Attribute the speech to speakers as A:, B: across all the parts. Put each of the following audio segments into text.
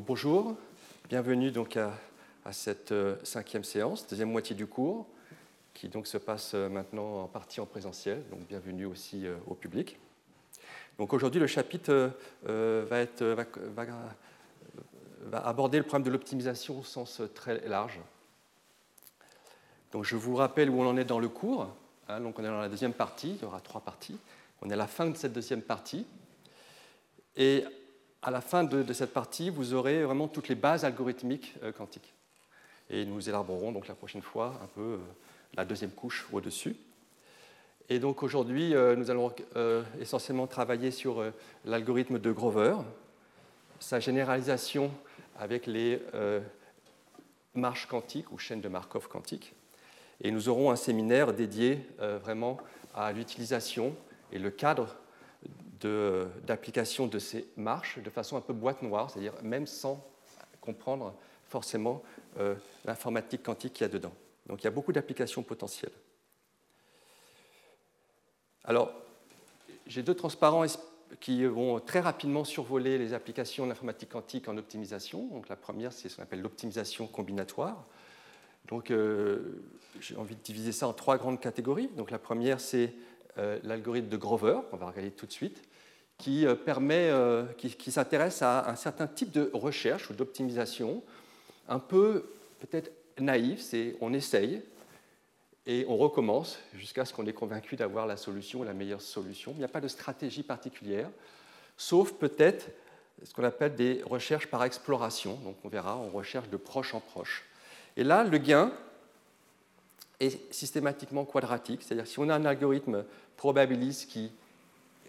A: Bonjour, bienvenue donc à, cette euh, cinquième séance, deuxième moitié du cours, qui donc se passe euh, maintenant en partie en présentiel. Donc bienvenue aussi euh, au public. Donc aujourd'hui le chapitre va, aborder le problème de l'optimisation au sens très large. Donc je vous rappelle où on en est dans le cours. Hein. donc on est dans la deuxième partie, il y aura trois parties. On est à la fin de cette deuxième partie. Et à la fin de, cette partie, vous aurez vraiment toutes les bases algorithmiques euh, quantiques. Et nous élaborerons donc la prochaine fois un peu euh, la deuxième couche au-dessus. Et donc aujourd'hui, euh, nous allons essentiellement travailler sur l'algorithme de Grover, sa généralisation avec les marches quantiques ou chaînes de Markov quantiques. Et nous aurons un séminaire dédié vraiment à l'utilisation et le cadre d'application de, ces marches de façon un peu boîte noire, c'est-à-dire même sans comprendre forcément euh, l'informatique quantique qu'il y a dedans. Donc il y a beaucoup d'applications potentielles. Alors, j'ai deux transparents qui vont très rapidement survoler les applications d'informatique quantique en optimisation. Donc la première, c'est ce qu'on appelle l'optimisation combinatoire. Donc euh, j'ai envie de diviser ça en trois grandes catégories. Donc la première, c'est euh, l'algorithme de Grover, qu'on va regarder tout de suite qui, euh, permet, euh, qui, s'intéresse à un certain type de recherche ou d'optimisation, un peu peut-être naïf, c'est on essaye et on recommence jusqu'à ce qu'on est convaincu d'avoir la solution, la meilleure solution. Il n'y a pas de stratégie particulière, sauf peut-être ce qu'on appelle des recherches par exploration. Donc on verra, on recherche de proche en proche. Et là, le gain est systématiquement quadratique, c'est-à-dire si on a un algorithme probabiliste qui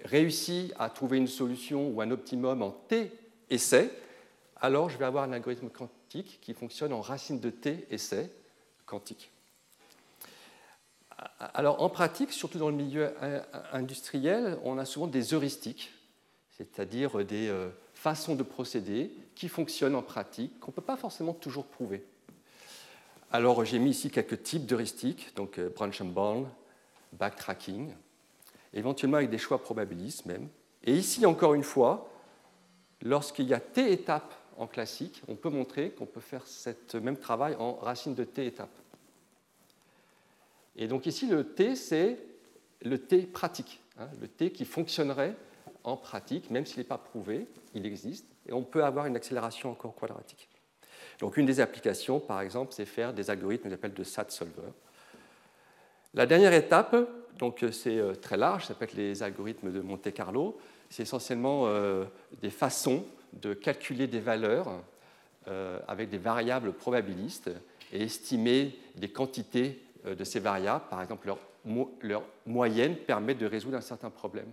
A: réussit à trouver une solution ou un optimum en t essais, alors je vais avoir un algorithme quantique qui fonctionne en racine de t essais quantique. Alors en pratique, surtout dans le milieu industriel, on a souvent des heuristiques, c'est-à-dire des euh, façons de procéder qui fonctionnent en pratique, qu'on ne peut pas forcément toujours prouver. Alors j'ai mis ici quelques types d'heuristiques, donc euh, branch and bound, backtracking, éventuellement avec des choix probabilistes même. Et ici, encore une fois, lorsqu'il y a t étapes en classique, on peut montrer qu'on peut faire ce même travail en racine de t étapes. Et donc ici, le t, c'est le t pratique, hein, le t qui fonctionnerait en pratique, même s'il n'est pas prouvé, il existe, et on peut avoir une accélération encore quadratique. Donc une des applications, par exemple, c'est faire des algorithmes qu'on appelle de SAT solver. La dernière étape, donc euh, c'est euh, très large, ça être les algorithmes de Monte Carlo. C'est essentiellement euh, des façons de calculer des valeurs avec des variables probabilistes et estimer des quantités de ces variables. Par exemple, leur moyenne permet de résoudre un certain problème.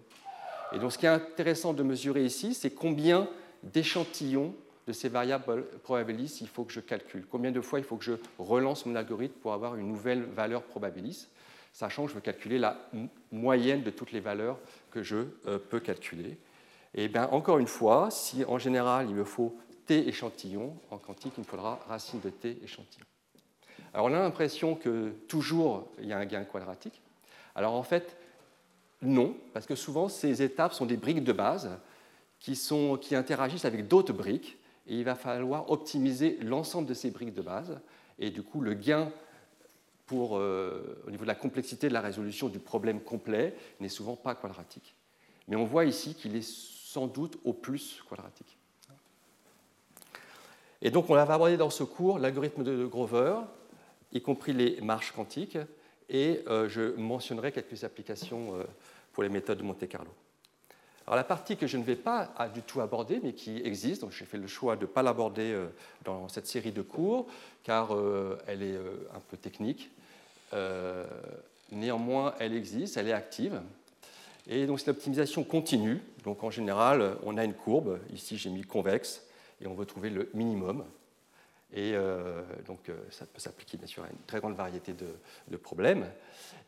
A: Et donc ce qui est intéressant de mesurer ici, c'est combien d'échantillons de ces variables probabilistes il faut que je calcule. Combien de fois il faut que je relance mon algorithme pour avoir une nouvelle valeur probabiliste sachant que je veux calculer la moyenne de toutes les valeurs que je euh, peux calculer. Et bien, encore une fois, si en général il me faut t échantillons, en quantique il me faudra racine de t échantillons. Alors on a l'impression que toujours il y a un gain quadratique. Alors en fait, non, parce que souvent ces étapes sont des briques de base qui, sont, qui interagissent avec d'autres briques, et il va falloir optimiser l'ensemble de ces briques de base, et du coup le gain euh, au niveau de la complexité de la résolution du problème complet n'est souvent pas quadratique. Mais on voit ici qu'il est sans doute au plus quadratique. Et donc on va aborder dans ce cours l'algorithme de Grover, y compris les marches quantiques, et euh, je mentionnerai quelques applications euh, pour les méthodes de Monte Carlo. Alors la partie que je ne vais pas du tout aborder, mais qui existe, donc j'ai fait le choix de ne pas l'aborder dans cette série de cours, car elle est un peu technique, euh, néanmoins, elle existe, elle est active. Et donc, c'est l'optimisation continue. Donc, en général, on a une courbe. Ici, j'ai mis convexe et on veut trouver le minimum. Et euh, donc, euh, ça peut s'appliquer bien sûr à une très grande variété de, problèmes.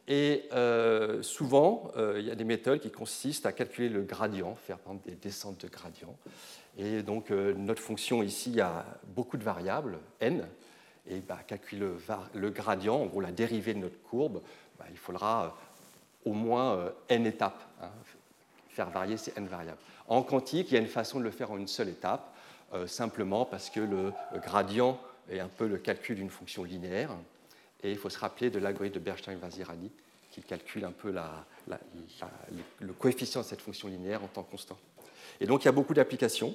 A: Et souvent, il y a des méthodes qui consistent à calculer le gradient, faire des descentes de gradient. Et donc, notre fonction ici a beaucoup de variables, n, et bah, calculer le, gradient, en gros la dérivée de notre courbe, bah, il faudra euh, au moins euh, n étapes, hein, faire varier ces n variables. En quantique, il y a une façon de le faire en une seule étape. simplement parce que le gradient est un peu le calcul d'une fonction linéaire. Et il faut se rappeler de l'algorithme de Bernstein-Vazirani qui calcule un peu le coefficient de cette fonction linéaire en temps constant. Et donc il y a beaucoup d'applications,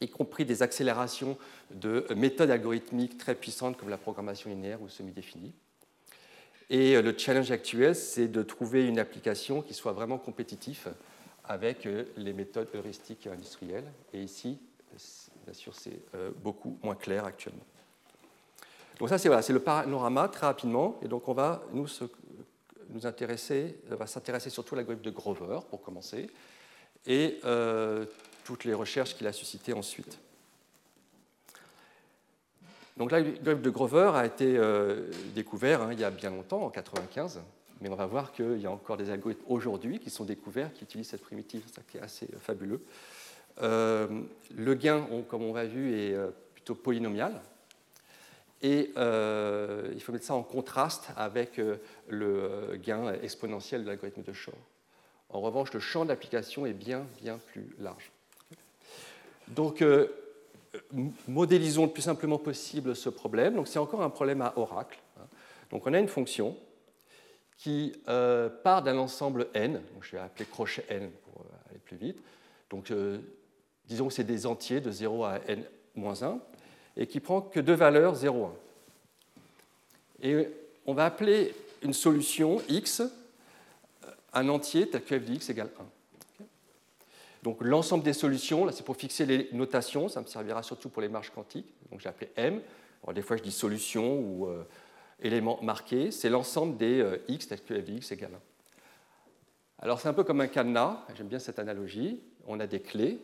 A: y compris des accélérations de méthodes algorithmiques très puissantes comme la programmation linéaire ou semi-définie. Et le challenge actuel, c'est de trouver une application qui soit vraiment compétitive avec euh, les méthodes heuristiques industrielles. Et ici, bien sûr, c'est euh, beaucoup moins clair actuellement. Donc ça, c'est voilà, le panorama très rapidement. Et donc on va nous, nous intéresser, va s'intéresser surtout à l'algorithme de Grover pour commencer, et euh, toutes les recherches qu'il a suscitées ensuite. Donc l'algorithme de Grover a été euh, découvert hein, il y a bien longtemps, en 1995, mais on va voir qu'il y a encore des algorithmes aujourd'hui qui sont découverts, qui utilisent cette primitive, ce qui est assez euh, fabuleux. le gain, comme on l'a vu, est plutôt polynomial, et euh, il faut mettre ça en contraste avec euh, le gain exponentiel de l'algorithme de Shor. En revanche, le champ d'application est bien, bien plus large. Donc, euh, modélisons le plus simplement possible ce problème. Donc, c'est encore un problème à oracle. Hein. Donc, on a une fonction qui part d'un ensemble n, donc je vais appeler crochet n pour aller plus vite. Donc, disons que c'est des entiers de 0 à n-1 et qui prend que deux valeurs 0, 1. Et on va appeler une solution x un entier tel que f de x égale 1. Donc l'ensemble des solutions, là c'est pour fixer les notations, ça me servira surtout pour les marges quantiques. Donc j'ai appelé M. Alors, des fois je dis solution ou euh, élément marqué, c'est l'ensemble des euh, x tel que f de x égale 1. Alors c'est un peu comme un cadenas, j'aime bien cette analogie. On a des clés,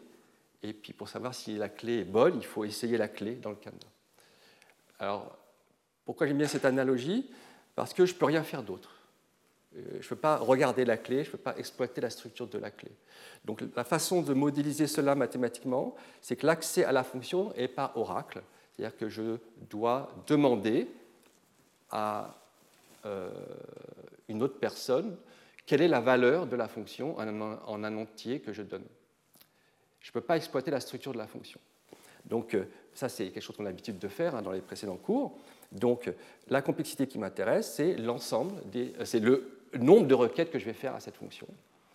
A: et puis pour savoir si la clé est bonne, il faut essayer la clé dans le cadenas. Alors, pourquoi j'aime bien cette analogie? Parce que je ne peux rien faire d'autre. Euh, je ne peux pas regarder la clé, je ne peux pas exploiter la structure de la clé. Donc la façon de modéliser cela mathématiquement, c'est que l'accès à la fonction est par oracle. C'est-à-dire que je dois demander à euh, une autre personne quelle est la valeur de la fonction en un entier que je donne. Je ne peux pas exploiter la structure de la fonction. Donc euh, ça, c'est quelque chose qu'on a l'habitude de faire hein, dans les précédents cours. Donc la complexité qui m'intéresse, c'est l'ensemble, euh, c'est le nombre de requêtes que je vais faire à cette fonction,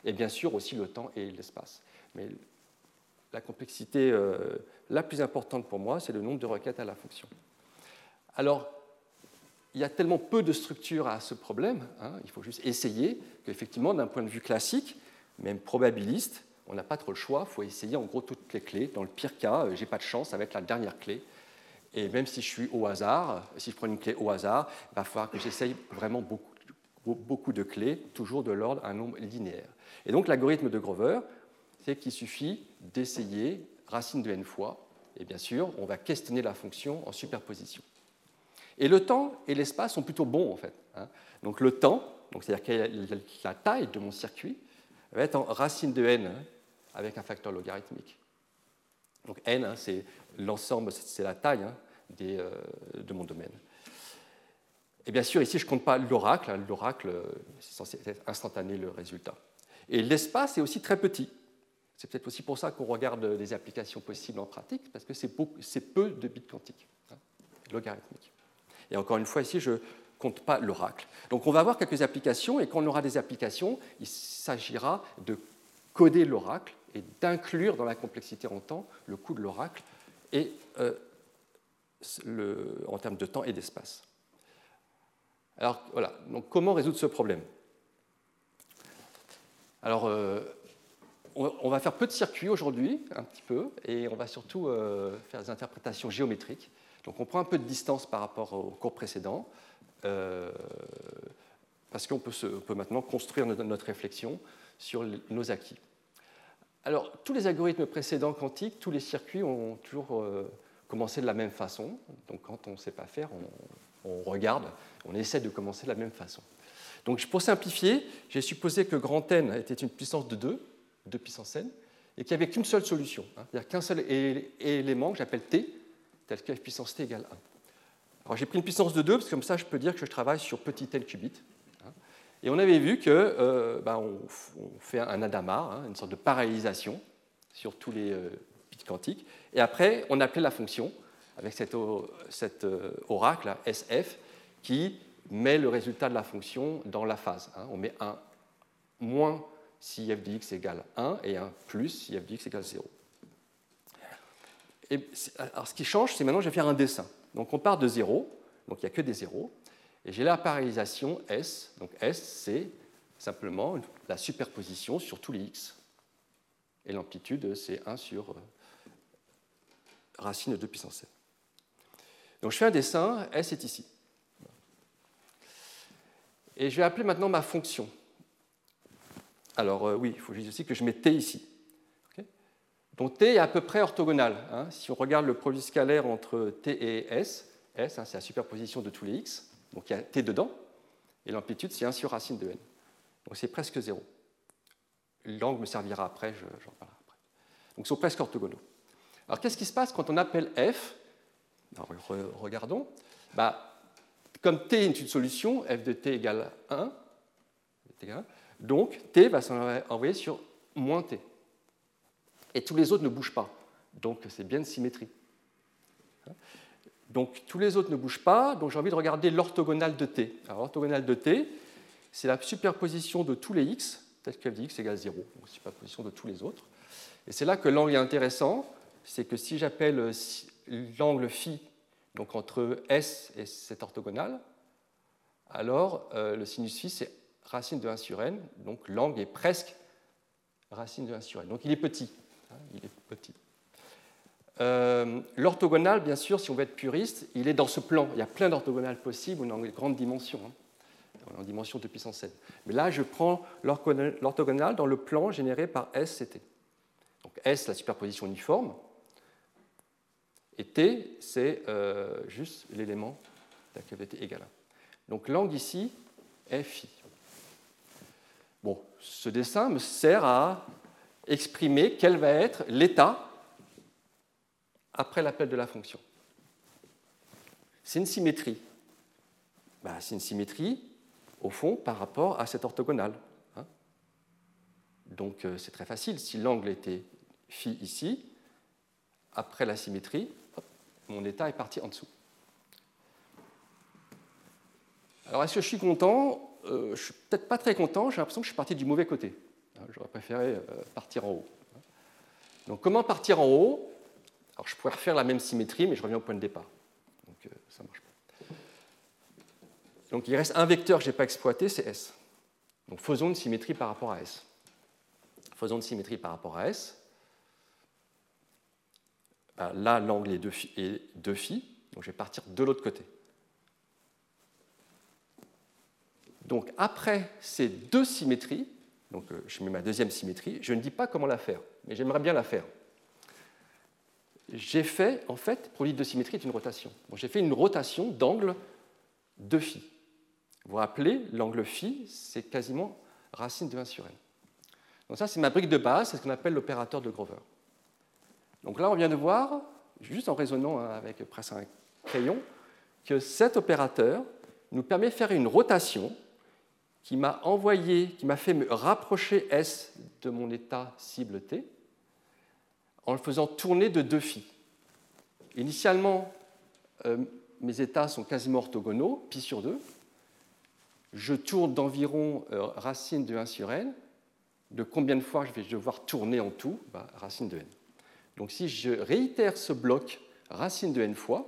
A: et bien sûr aussi le temps et l'espace. Mais la complexité euh, la plus importante pour moi, c'est le nombre de requêtes à la fonction. Alors, il y a tellement peu de structure à ce problème, hein, il faut juste essayer qu'effectivement, d'un point de vue classique, même probabiliste, on n'a pas trop le choix, il faut essayer en gros toutes les clés. Dans le pire cas, euh, j'ai pas de chance, ça va être la dernière clé. Et même si je suis au hasard, si je prends une clé au hasard, il va falloir que j'essaye vraiment beaucoup, beaucoup de clés, toujours de l'ordre un nombre linéaire. Et donc l'algorithme de Grover, c'est qu'il suffit d'essayer racine de n fois, et bien sûr, on va questionner la fonction en superposition. Et le temps et l'espace sont plutôt bons en fait. Hein. Donc le temps, c'est-à-dire la taille de mon circuit, va être en racine de n avec un facteur logarithmique. Donc n, hein, c'est l'ensemble, c'est la taille hein, euh, de mon domaine. Et bien sûr, ici, je ne compte pas l'oracle. L'oracle, c'est censé être instantané le résultat. Et l'espace est aussi très petit. C'est peut-être aussi pour ça qu'on regarde les applications possibles en pratique, parce que c'est peu de bits quantiques, logarithmiques. Et encore une fois, ici, je ne compte pas l'oracle. Donc on va avoir quelques applications, et quand on aura des applications, il s'agira de coder l'oracle et d'inclure dans la complexité en temps le coût de l'oracle et euh, en termes de temps et d'espace. Alors voilà, comment résoudre ce problème? Alors euh, on, va faire peu de circuits aujourd'hui, un petit peu, et on va surtout euh, faire des interprétations géométriques. Donc on prend un peu de distance par rapport au cours précédent, parce qu'on peut, maintenant construire notre réflexion sur nos acquis. Alors, tous les algorithmes précédents quantiques, tous les circuits ont toujours euh, commencé de la même façon. Donc, quand on ne sait pas faire, on, regarde, on essaie de commencer de la même façon. Donc, pour simplifier, j'ai supposé que grand N était une puissance de 2, 2 puissance n, et qu'il n'y avait qu'une seule solution, hein. c'est-à-dire qu'un seul élément que j'appelle t, tel que f puissance t égale 1. Alors, j'ai pris une puissance de 2, parce que comme ça, je peux dire que je travaille sur petit n qubit. Et on avait vu que euh, bah, on, fait un Adamar, hein, une sorte de parallélisation sur tous les euh, bits quantique. Et après, on appelait la fonction avec cet, cet oracle, SF, qui met le résultat de la fonction dans la phase. Hein. On met un moins si f de x égale 1 et un plus si f de x égale 0. Et alors ce qui change, c'est maintenant je vais faire un dessin. Donc on part de 0, donc il n'y a que des zéros, et j'ai la parallélisation S. Donc S, c'est simplement la superposition sur tous les x. Et l'amplitude, c'est 1 sur euh, racine de 2 puissance 7. Donc je fais un dessin, S est ici. Et je vais appeler maintenant ma fonction. Alors euh, oui, il faut juste aussi que je mette t ici. Donc t est à peu près orthogonal. Hein. Si on regarde le produit scalaire entre t et s, s hein, c'est la superposition de tous les x, donc il y a t dedans, et l'amplitude c'est 1 sur racine de n. Donc c'est presque 0. L'angle me servira après, j'en parlerai après. Donc ils sont presque orthogonaux. Alors qu'est-ce qui se passe quand on appelle f Regardons. Bah, comme t est une solution, f de t égale 1, donc t va s'envoyer sur moins t. Et tous les autres ne bougent pas. Donc c'est bien une symétrie. Donc tous les autres ne bougent pas, donc j'ai envie de regarder l'orthogonale de t. Alors l'orthogonale de t, c'est la superposition de tous les x, tel que f de x égale 0, donc superposition de tous les autres. Et c'est là que l'angle est intéressant, c'est que si j'appelle l'angle phi donc entre S et cette orthogonale, alors euh, le sinus phi, c'est racine de 1 sur n, donc l'angle est presque racine de 1 sur n. Donc il est petit. Hein, il est petit. Euh, l'orthogonale, bien sûr, si on veut être puriste, il est dans ce plan. Il y a plein d'orthogonales possibles dans les grandes dimensions, hein, en dimension de puissance 7. Mais là, je prends l'orthogonale dans le plan généré par S et T. Donc S, la superposition uniforme, et T, c'est euh, juste l'élément de la cavité égale 1. Donc l'angle ici est phi. Bon, ce dessin me sert à exprimer quel va être l'état après l'appel de la fonction. C'est une symétrie. Bah, c'est une symétrie, au fond, par rapport à cette orthogonale. Hein. Donc euh, c'est très facile. Si l'angle était phi ici, après la symétrie, mon état est parti en dessous. Alors est-ce que je suis content? Euh, Je ne suis peut-être pas très content, j'ai l'impression que je suis parti du mauvais côté. Hein, j'aurais préféré euh, partir en haut. Donc comment partir en haut? Alors je pourrais refaire la même symétrie, mais je reviens au point de départ. Donc euh, ça marche pas. Donc il reste un vecteur que je n'ai pas exploité, c'est S. Donc faisons une symétrie par rapport à S. Faisons une symétrie par rapport à S. Ben, là, l'angle est 2 phi, donc je vais partir de l'autre côté. Donc après ces deux symétries, donc euh, je mets ma deuxième symétrie, je ne dis pas comment la faire, mais j'aimerais bien la faire. J'ai fait, en fait, produit de symétrie est une rotation. j'ai fait une rotation d'angle de phi. Vous vous rappelez, l'angle phi, c'est quasiment racine de 1 sur n. Donc ça, c'est ma brique de base, c'est ce qu'on appelle l'opérateur de Grover. Donc là, on vient de voir, juste en raisonnant avec presque un crayon, que cet opérateur nous permet de faire une rotation qui m'a envoyé, qui m'a fait me rapprocher S de mon état cible T en le faisant tourner de deux phi. Initialement, euh, mes états sont quasiment orthogonaux, pi sur 2. Je tourne d'environ euh, racine de 1 sur n. De combien de fois je vais devoir tourner en tout? Bah, Racine de n. Donc si je réitère ce bloc racine de n fois,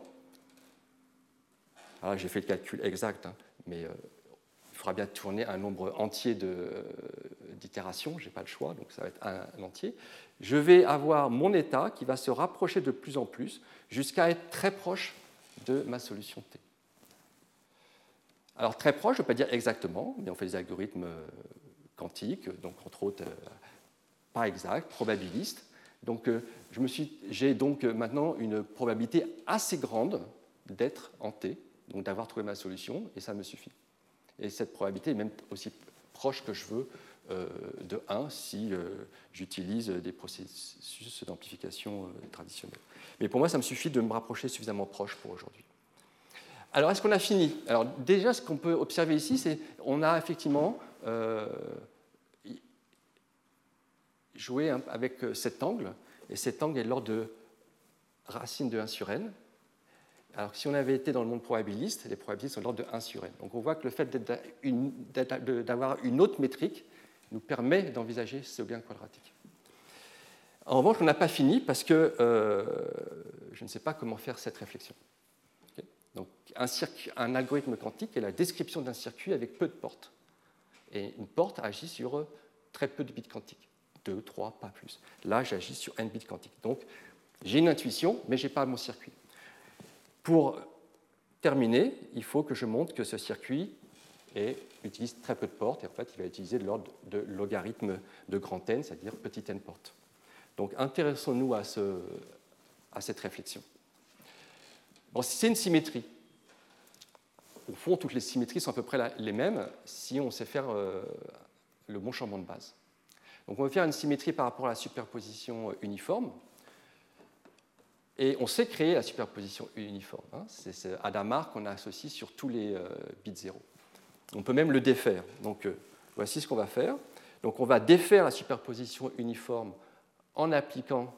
A: alors j'ai fait le calcul exact, hein, mais euh, il faudra bien tourner un nombre entier euh, d'itérations, je n'ai pas le choix, donc ça va être un, entier. Je vais avoir mon état qui va se rapprocher de plus en plus jusqu'à être très proche de ma solution T. Alors très proche, je ne veux pas dire exactement, mais on fait des algorithmes euh, quantiques, donc entre autres pas exact, probabilistes. Donc j'ai donc maintenant une probabilité assez grande d'être en T, donc d'avoir trouvé ma solution, et ça me suffit. Et cette probabilité est même aussi proche que je veux euh, de 1 si euh, j'utilise des processus d'amplification euh, traditionnels. Mais pour moi, ça me suffit de me rapprocher suffisamment proche pour aujourd'hui. Alors, est-ce qu'on a fini? Alors, déjà, ce qu'on peut observer ici, c'est qu'on a effectivement joué avec cet angle, et cet angle est de l'ordre de racine de 1 sur n. Alors que si on avait été dans le monde probabiliste, les probabilistes sont de l'ordre de 1 sur n. Donc on voit que le fait d'avoir une autre métrique nous permet d'envisager ce gain quadratique. En revanche, on n'a pas fini parce que euh, je ne sais pas comment faire cette réflexion. Donc, un, un, algorithme quantique est la description d'un circuit avec peu de portes. Et une porte agit sur euh, très peu de bits quantiques. 2, 3, pas plus. Là, j'agis sur n bits quantiques. Donc, j'ai une intuition, mais je n'ai pas mon circuit. Pour terminer, il faut que je montre que ce circuit utilise très peu de portes, et en fait, il va utiliser de l'ordre de logarithme de grand n, c'est-à-dire petit n portes. Donc, intéressons-nous à, ce, à, cette réflexion. Bon, c'est une symétrie. Au fond, toutes les symétries sont à peu près les mêmes si on sait faire euh, le bon changement de base. Donc, on va faire une symétrie par rapport à la superposition uniforme. Et on sait créer la superposition uniforme. Hein. C'est ce Hadamard qu'on associe sur tous les euh, bits 0. On peut même le défaire. Donc, euh, voici ce qu'on va faire. Donc, on va défaire la superposition uniforme en appliquant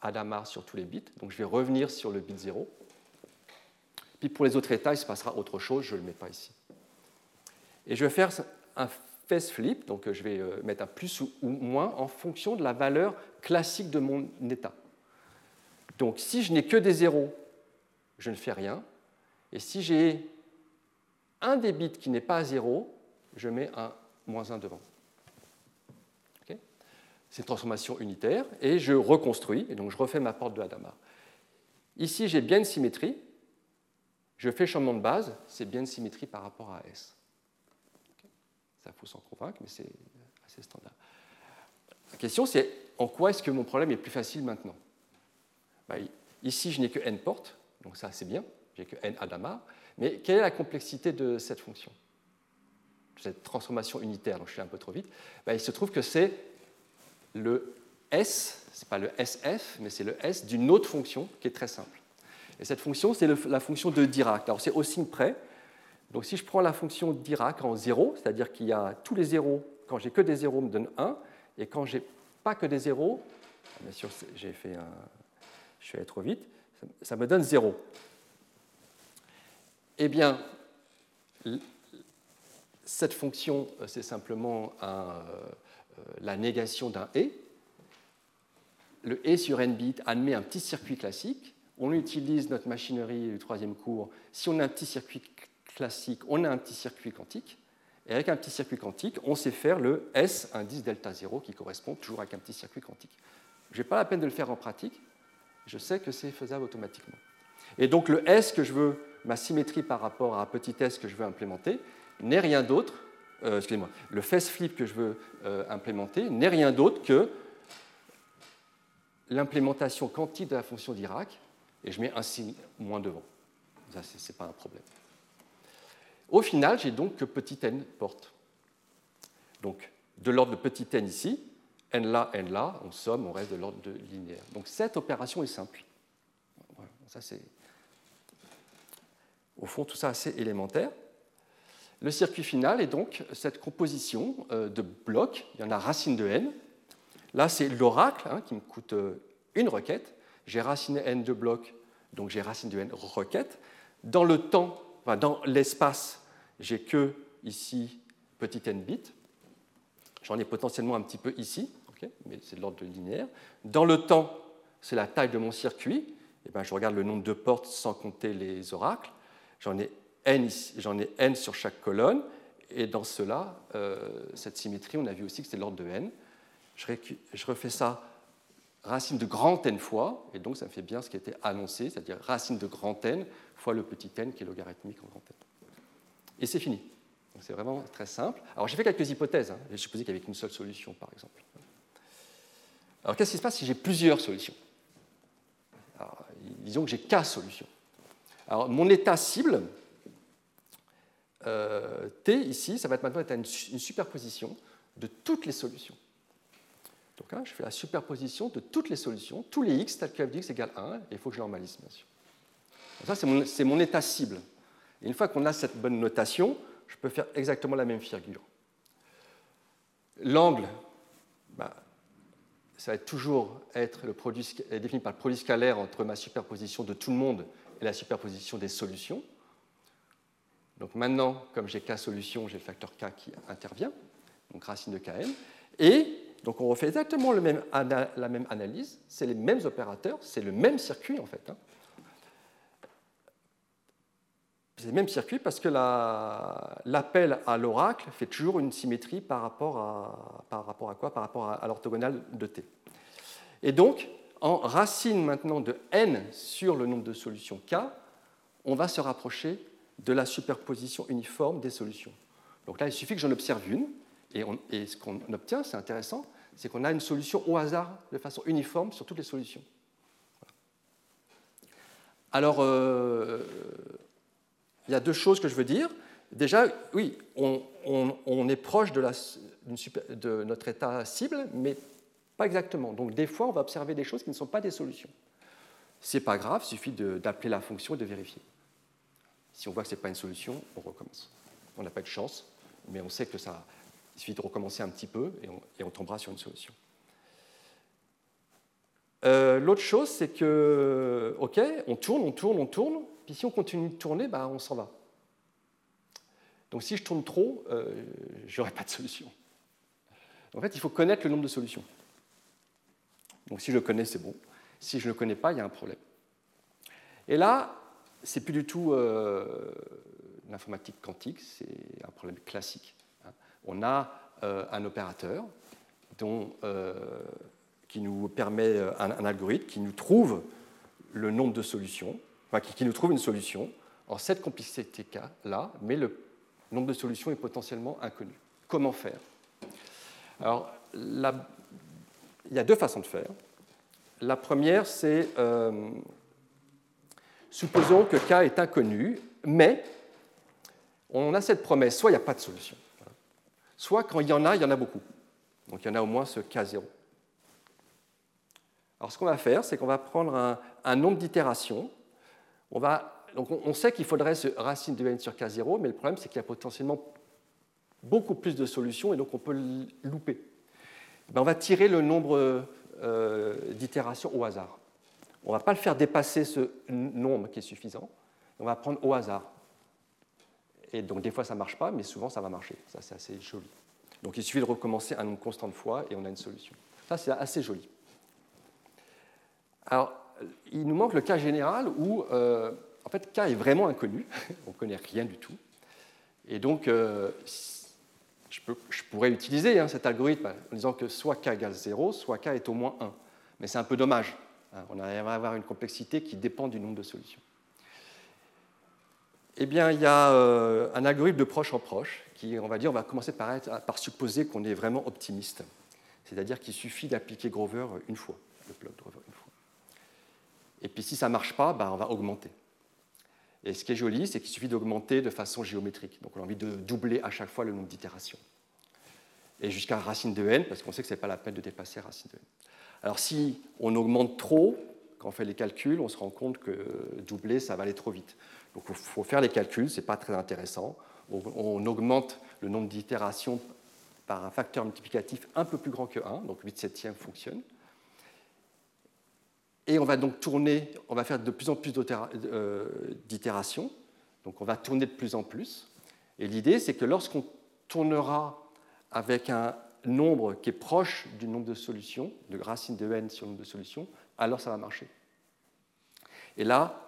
A: Hadamard sur tous les bits. Donc, je vais revenir sur le bit 0. Puis, pour les autres états, il se passera autre chose. Je ne le mets pas ici. Et je vais faire un flip. Donc, je vais euh, mettre un plus ou moins en fonction de la valeur classique de mon état. Donc si je n'ai que des zéros, je ne fais rien. Et si j'ai un des bits qui n'est pas à zéro, je mets un moins 1 devant. C'est une transformation unitaire. Et je reconstruis, et donc je refais ma porte de Hadamard. Ici, j'ai bien une symétrie. Je fais changement de base, c'est bien une symétrie par rapport à S. Ça, faut s'en convaincre, mais c'est assez standard. La question, c'est en quoi est-ce que mon problème est plus facile maintenant? Bah, ici, je n'ai que n portes, donc ça c'est bien, j'ai que n Hadamard. Mais quelle est la complexité de cette fonction? Cette transformation unitaire, donc je suis un peu trop vite. Bah, il se trouve que c'est le S, ce n'est pas le SF, mais c'est le S d'une autre fonction qui est très simple. Et cette fonction, c'est la fonction de Dirac. Alors c'est au signe près. Donc si je prends la fonction Dirac en 0, c'est-à-dire qu'il y a tous les zéros, quand j'ai que des zéros, me donne 1, et quand j'ai pas que des zéros, bien sûr j'ai fait un, je suis allé trop vite, ça me donne 0. Eh bien, cette fonction, euh, c'est simplement euh, la négation d'un et. Le et sur n bits admet un petit circuit classique. On utilise notre machinerie du troisième cours. Si on a un petit circuit classique, on a un petit circuit quantique. Et avec un petit circuit quantique, on sait faire le S indice delta 0 qui correspond toujours avec un petit circuit quantique. Je n'ai pas la peine de le faire en pratique, je sais que c'est faisable automatiquement. Et donc le S que je veux, ma symétrie par rapport à un petit S que je veux implémenter, n'est rien d'autre, euh, excusez-moi, le face flip que je veux euh, implémenter n'est rien d'autre que l'implémentation quantique de la fonction d'Irak, et je mets un signe moins devant. Ça, ce n'est pas un problème. Au final, j'ai donc que petit n porte. Donc, de l'ordre de petit n ici, n là, n là, on somme, on reste de l'ordre de linéaire. Donc cette opération est simple. ça c'est, au fond, tout ça assez élémentaire. Le circuit final est donc cette composition euh, de blocs. Il y en a racine de n. Là, c'est l'oracle hein, qui me coûte euh, une requête. J'ai racine n de blocs, donc j'ai racine de n requête. Dans le temps, dans l'espace, j'ai que ici petit n bits. J'en ai potentiellement un petit peu ici mais c'est de l'ordre linéaire. Dans le temps, c'est la taille de mon circuit. Et eh ben, je regarde le nombre de portes sans compter les oracles. J'en ai n, j'en ai n sur chaque colonne. Et dans cela, euh, cette symétrie, on a vu aussi que c'est l'ordre de n. Je, refais ça racine de grand n fois, et donc ça me fait bien ce qui était annoncé, c'est-à-dire racine de grand n fois le petit n qui est logarithmique en grand n. Et c'est fini. C'est vraiment très simple. Alors j'ai fait quelques hypothèses. Hein. J'ai supposé qu'il n'y avait qu'une seule solution, par exemple. Alors qu'est-ce qui se passe si j'ai plusieurs solutions? Disons que j'ai K solutions. Alors mon état cible, euh, T ici, ça va être maintenant une, superposition de toutes les solutions. Donc hein, je fais la superposition de toutes les solutions, tous les x, tel que f de x égale 1, et il faut que je normalise, bien sûr. ça, c'est mon, mon, état cible. Et une fois qu'on a cette bonne notation, je peux faire exactement la même figure. L'angle, bah, ça va toujours être le produit, défini par le produit scalaire entre ma superposition de tout le monde et la superposition des solutions. Donc maintenant, comme j'ai k solutions, j'ai le facteur k qui intervient, donc racine de kn. Et donc on refait exactement la même analyse, c'est les mêmes opérateurs, c'est le même circuit en fait. Hein. C'est le même circuit parce que l'appel à l'oracle fait toujours une symétrie par rapport à, par rapport à quoi? Par rapport à, l'orthogonale de t. Et donc, en racine maintenant de n sur le nombre de solutions k, on va se rapprocher de la superposition uniforme des solutions. Donc là, il suffit que j'en observe une, et ce qu'on obtient, c'est intéressant, c'est qu'on a une solution au hasard de façon uniforme sur toutes les solutions. Alors, euh, il y a deux choses que je veux dire. Déjà, oui, on, est proche de, notre état cible, mais pas exactement. Donc, des fois, on va observer des choses qui ne sont pas des solutions. C'est pas grave, il suffit d'appeler la fonction et de vérifier. Si on voit que ce n'est pas une solution, on recommence. On n'a pas de chance, mais on sait que ça. Il suffit de recommencer un petit peu et on, tombera sur une solution. Euh, l'autre chose, c'est que, OK, on tourne, on tourne, on tourne, puis si on continue de tourner, bah, on s'en va. Donc si je tourne trop, euh, je n'aurai pas de solution. En fait, il faut connaître le nombre de solutions. Donc si je le connais, c'est bon. Si je ne le connais pas, il y a un problème. Et là, c'est plus du tout euh, l'informatique quantique, c'est un problème classique. On a euh, un opérateur euh, qui nous permet un, algorithme qui nous trouve le nombre de solutions, enfin, qui, nous trouve une solution en cette complexité-là, mais le nombre de solutions est potentiellement inconnu. Comment faire? Alors, il y a deux façons de faire. La première, c'est supposons que K est inconnu, mais on a cette promesse, soit il n'y a pas de solution, soit quand il y en a, il y en a beaucoup. Donc il y en a au moins ce K0. Alors ce qu'on va faire, c'est qu'on va prendre un, nombre d'itérations. On, sait qu'il faudrait ce racine de n sur K0, mais le problème c'est qu'il y a potentiellement beaucoup plus de solutions et donc on peut louper. Ben, on va tirer le nombre euh, d'itérations au hasard. On ne va pas le faire dépasser ce nombre qui est suffisant. On va prendre au hasard. Et donc des fois ça ne marche pas, mais souvent ça va marcher. Ça c'est assez joli. Donc il suffit de recommencer un nombre constant de fois et on a une solution. Ça c'est assez joli. Alors il nous manque le cas général où euh, en fait K est vraiment inconnu. on ne connaît rien du tout. Et donc euh, je, pourrais utiliser hein, cet algorithme en disant que soit K égale 0, soit K est au moins 1. Mais c'est un peu dommage Hein, on va avoir une complexité qui dépend du nombre de solutions. Eh bien, il y a euh, un algorithme de proche en proche qui, on va dire, on va commencer par, par supposer qu'on est vraiment optimiste. C'est-à-dire qu'il suffit d'appliquer Grover une fois, le bloc Grover une fois. Et puis si ça ne marche pas, bah, on va augmenter. Et ce qui est joli, c'est qu'il suffit d'augmenter de façon géométrique. Donc on a envie de doubler à chaque fois le nombre d'itérations. Et jusqu'à racine de n, parce qu'on sait que ce n'est pas la peine de dépasser racine de n. Alors si on augmente trop, quand on fait les calculs, on se rend compte que doubler, ça va aller trop vite. Donc il faut faire les calculs, ce n'est pas très intéressant. On augmente le nombre d'itérations par un facteur multiplicatif un peu plus grand que 1, donc 8 septièmes fonctionne. Et on va donc tourner, on va faire de plus en plus euh, d'itérations, donc on va tourner de plus en plus. Et l'idée, c'est que lorsqu'on tournera avec un, nombre qui est proche du nombre de solutions, de racine de n sur le nombre de solutions, alors ça va marcher. Et là,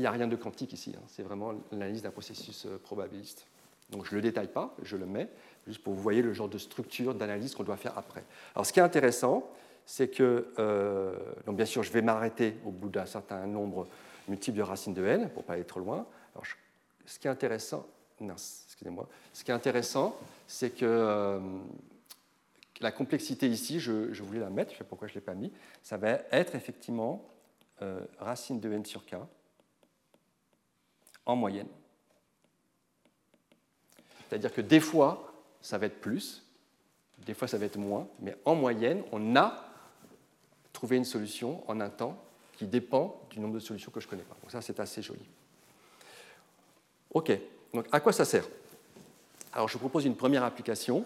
A: il n'y a rien de quantique ici, hein. c'est vraiment l'analyse d'un processus euh, probabiliste. Donc je ne le détaille pas, je le mets, juste pour que vous voyez le genre de structure d'analyse qu'on doit faire après. Alors ce qui est intéressant, c'est que, euh, bien sûr, je vais m'arrêter au bout d'un certain nombre multiple de racines de n pour ne pas aller trop loin. Alors, ce qui est intéressant, excusez-moi, ce qui est intéressant, c'est que euh, la complexité ici, je, voulais la mettre, je ne sais pourquoi je ne l'ai pas mis, ça va être effectivement racine de n sur k en moyenne. C'est-à-dire que des fois, ça va être plus, des fois, ça va être moins, mais en moyenne, on a trouvé une solution en un temps qui dépend du nombre de solutions que je ne connais pas. Donc ça, c'est assez joli. OK, donc à quoi ça sert? Alors je vous propose une première application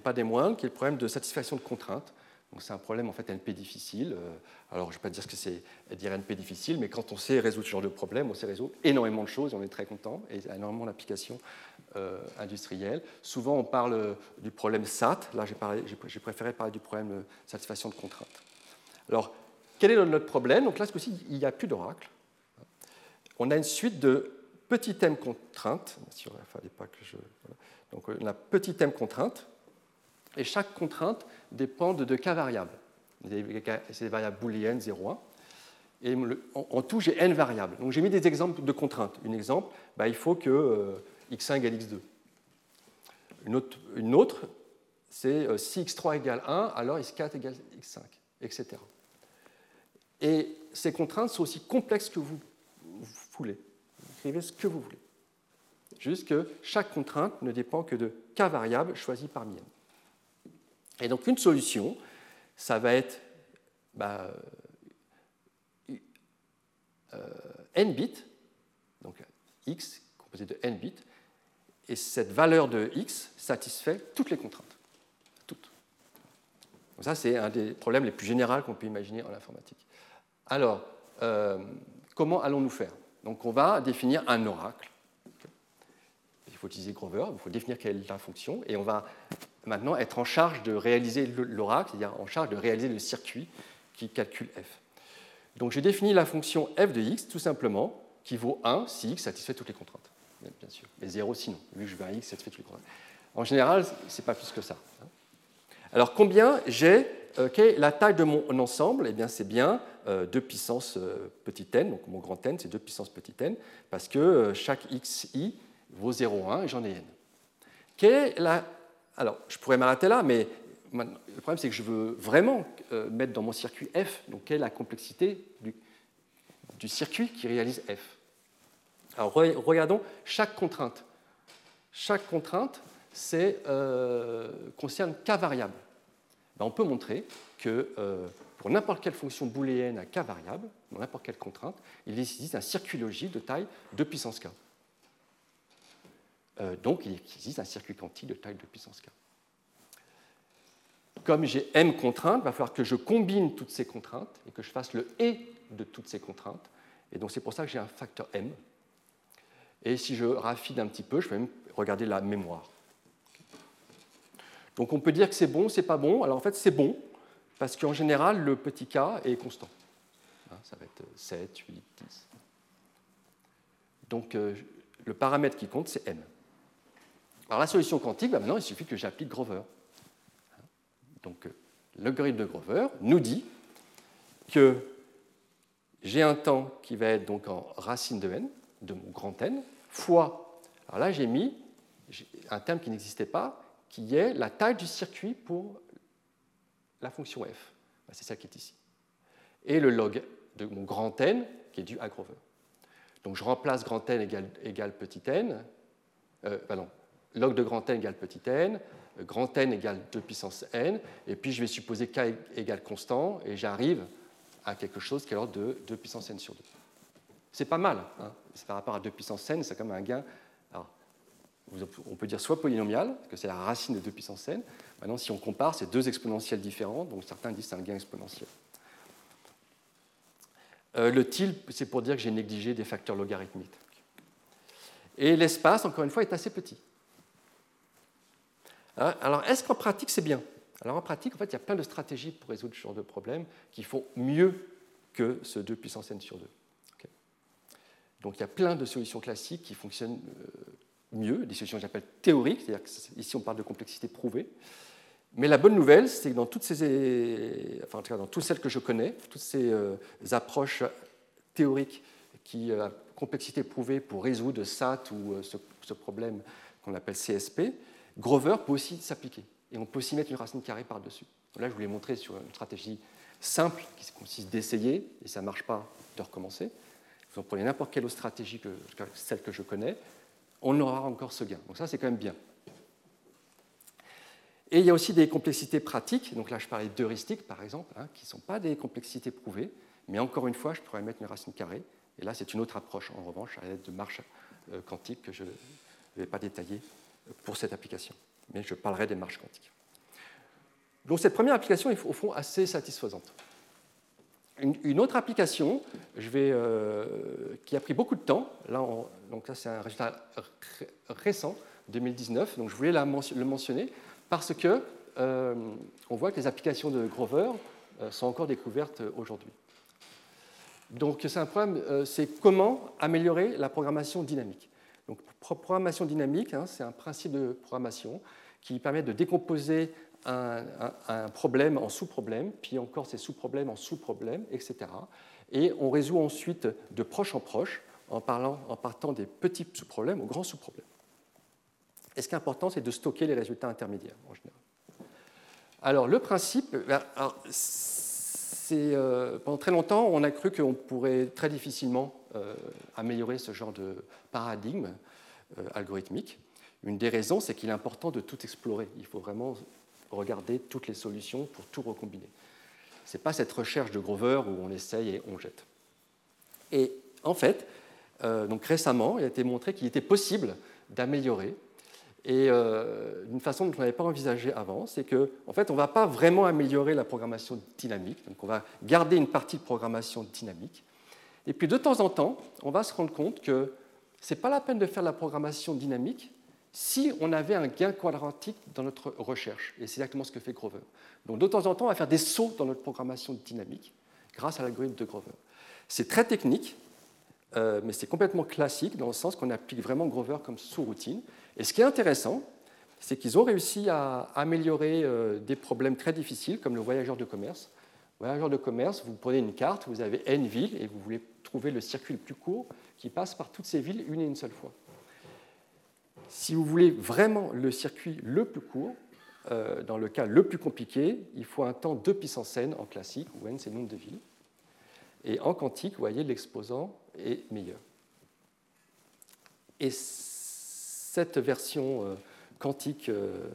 A: pas des moindres, qui est le problème de satisfaction de contraintes. C'est un problème en fait NP difficile. Euh, alors je ne vais pas dire ce que c'est dire NP difficile, mais quand on sait résoudre ce genre de problème, on sait résoudre énormément de choses, on est très content, et il y a énormément d'applications euh, industrielles. Souvent on parle du problème SAT, là j'ai préféré parler du problème de satisfaction de contraintes. Alors quel est notre problème? Donc là, ce coup-ci, il n'y a plus d'oracle. On a une suite de petits thèmes contraintes. Si on fallait pas que je... Donc on a petit thème contraintes et chaque contrainte dépend de cas variables. C'est des variables booléennes 0, 1. Et en, tout, j'ai n variables. Donc j'ai mis des exemples de contraintes. Un exemple, bah, il faut que euh, x1 égale x2. Une autre, c'est euh, si x3 égale 1, alors x4 égale x5, etc. Et ces contraintes sont aussi complexes que vous, voulez. écrivez ce que vous voulez. Juste que chaque contrainte ne dépend que de cas variables choisis parmi elles. Et donc une solution, ça va être bah, euh, n bits, donc x composé de n bits, et cette valeur de x satisfait toutes les contraintes. Toutes. Donc ça, c'est un des problèmes les plus généraux qu'on peut imaginer en informatique. Alors, euh, comment allons-nous faire? Donc on va définir un oracle. Il faut utiliser Grover, il faut définir quelle est la fonction, et on va maintenant être en charge de réaliser l'oracle, c'est-à-dire en charge de réaliser le circuit qui calcule f. Donc j'ai défini la fonction f de x tout simplement qui vaut 1 si x satisfait toutes les contraintes, bien sûr, et 0 sinon, vu que je veux un x satisfait toutes les contraintes. En général, ce n'est pas plus que ça. Hein. Alors combien j'ai euh, Quelle est la taille de mon ensemble? Eh bien c'est bien 2 euh, puissance euh, petit n, donc mon grand n c'est 2 puissance petit n, parce que chaque xi vaut 0,1 et j'en ai n. Quelle est la alors, je pourrais m'arrêter là, mais le problème, c'est que je veux vraiment euh, mettre dans mon circuit F, donc quelle est la complexité du, circuit qui réalise F. Alors, regardons chaque contrainte. Chaque contrainte euh, concerne K variable. Ben, on peut montrer que euh, pour n'importe quelle fonction booléenne à K variable, dans n'importe quelle contrainte, il existe un circuit logique de taille 2 puissance K. Euh, donc il existe un circuit quantique de taille de puissance k. Comme j'ai m contraintes, il va falloir que je combine toutes ces contraintes et que je fasse le et de toutes ces contraintes. Et donc c'est pour ça que j'ai un facteur m. Et si je raffine un petit peu, je peux même regarder la mémoire. Donc on peut dire que c'est bon, c'est pas bon. Alors en fait c'est bon, parce qu'en général le petit k est constant. Hein, ça va être 7, 8, 10. Donc euh, le paramètre qui compte c'est m. Alors la solution quantique, bah, maintenant il suffit que j'applique Grover. Donc l'algorithme de Grover nous dit que j'ai un temps qui va être donc en racine de n, de mon grand n, fois, alors là j'ai mis un terme qui n'existait pas, qui est la taille du circuit pour la fonction f. Bah, c'est ça qui est ici. Et le log de mon grand n qui est dû à Grover. Donc je remplace grand n égale, petit n, euh, pardon, log de grand n égale petit n, grand n égale 2 puissance n, et puis je vais supposer k égale constant, et j'arrive à quelque chose qui est l'ordre de 2 puissance n sur 2. C'est pas mal, hein par rapport à 2 puissance n, c'est quand même un gain. on peut dire soit polynomial, parce que c'est la racine de 2 puissance n. Maintenant, si on compare, c'est deux exponentiels différents, donc certains disent que c'est un gain exponentiel. Euh, le tilde, c'est pour dire que j'ai négligé des facteurs logarithmiques. Et l'espace, encore une fois, est assez petit. Hein? Alors, est-ce qu'en pratique, c'est bien? Alors, en pratique, en fait, il y a plein de stratégies pour résoudre ce genre de problème qui font mieux que ce 2 puissance n sur 2. Donc, il y a plein de solutions classiques qui fonctionnent euh, mieux, des solutions que j'appelle théoriques, c'est-à-dire qu'ici, on parle de complexité prouvée. Mais la bonne nouvelle, c'est que dans toutes ces, enfin, dans toutes celles que je connais, toutes ces euh, approches théoriques qui euh, complexité prouvée pour résoudre SAT ou ce problème qu'on appelle CSP, Grover peut aussi s'appliquer. Et on peut aussi mettre une racine carrée par-dessus. Là, je vous l'ai montré sur une stratégie simple qui consiste d'essayer, et ça ne marche pas, de recommencer. Vous en prenez n'importe quelle autre stratégie que celle que je connais, on aura encore ce gain. Donc ça, c'est quand même bien. Et il y a aussi des complexités pratiques. Donc là, je parlais d'heuristiques, par exemple, hein, qui ne sont pas des complexités prouvées. Mais encore une fois, je pourrais mettre une racine carrée. Et là, c'est une autre approche, en revanche, à l'aide de marches euh, quantiques que je ne vais pas détailler pour cette application. Mais je parlerai des marches quantiques. Donc cette première application est au fond assez satisfaisante. Une, autre application je vais, euh, qui a pris beaucoup de temps, là, donc ça c'est un résultat récent, 2019, donc je voulais le mentionner parce que euh, on voit que les applications de Grover euh, sont encore découvertes aujourd'hui. Donc c'est un problème, c'est comment améliorer la programmation dynamique. Donc programmation dynamique, hein, c'est un principe de programmation qui permet de décomposer un, problème en sous-problèmes, puis encore ces sous-problèmes en sous-problèmes, etc. Et on résout ensuite de proche en proche en, partant des petits sous-problèmes aux grands sous-problèmes. Et ce qui est important, c'est de stocker les résultats intermédiaires en général. Alors le principe, ben, euh, pendant très longtemps, on a cru qu'on pourrait très difficilement améliorer ce genre de paradigme euh, algorithmique. Une des raisons, c'est qu'il est important de tout explorer. Il faut vraiment regarder toutes les solutions pour tout recombiner. Ce n'est pas cette recherche de Grover où on essaye et on jette. Et en fait, euh, donc récemment, il a été montré qu'il était possible d'améliorer et euh, d'une façon dont on n'avait pas envisagé avant, c'est qu'en en fait, on ne va pas vraiment améliorer la programmation dynamique, donc on va garder une partie de programmation dynamique, et puis de temps en temps, on va se rendre compte que ce n'est pas la peine de faire la programmation dynamique si on avait un gain quadratique dans notre recherche. Et c'est exactement ce que fait Grover. Donc de temps en temps, on va faire des sauts dans notre programmation dynamique grâce à l'algorithme de Grover. C'est très technique, euh, mais c'est complètement classique dans le sens qu'on applique vraiment Grover comme sous-routine. Et ce qui est intéressant, c'est qu'ils ont réussi à améliorer euh, des problèmes très difficiles comme le voyageur de commerce. Voyageur de commerce, vous prenez une carte, vous avez N villes et vous voulez trouver le circuit le plus court qui passe par toutes ces villes une et une seule fois. Si vous voulez vraiment le circuit le plus court, euh, dans le cas le plus compliqué, il faut un temps 2 puissance n en classique, où n c'est le nombre de villes. Et en quantique, vous voyez, l'exposant est meilleur. Et cette version euh, quantique, euh,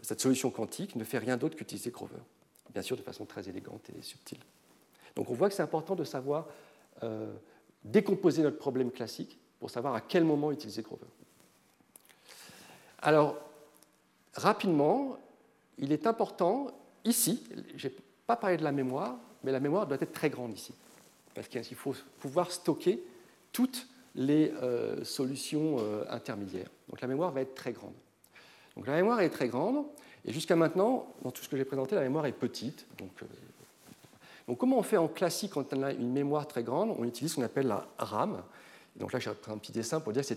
A: cette solution quantique ne fait rien d'autre qu'utiliser Grover, bien sûr de façon très élégante et subtile. Donc on voit que c'est important de savoir décomposer notre problème classique pour savoir à quel moment utiliser Grover. Alors, rapidement, il est important, ici, je n'ai pas parlé de la mémoire, mais la mémoire doit être très grande ici, parce qu'il faut pouvoir stocker toutes les euh, solutions euh, intermédiaires. Donc la mémoire va être très grande. Donc la mémoire est très grande, et jusqu'à maintenant, dans tout ce que j'ai présenté, la mémoire est petite. Donc, euh, donc comment on fait en classique quand on a une mémoire très grande? On utilise ce qu'on appelle la RAM. Donc là, j'ai pris un petit dessin pour dire que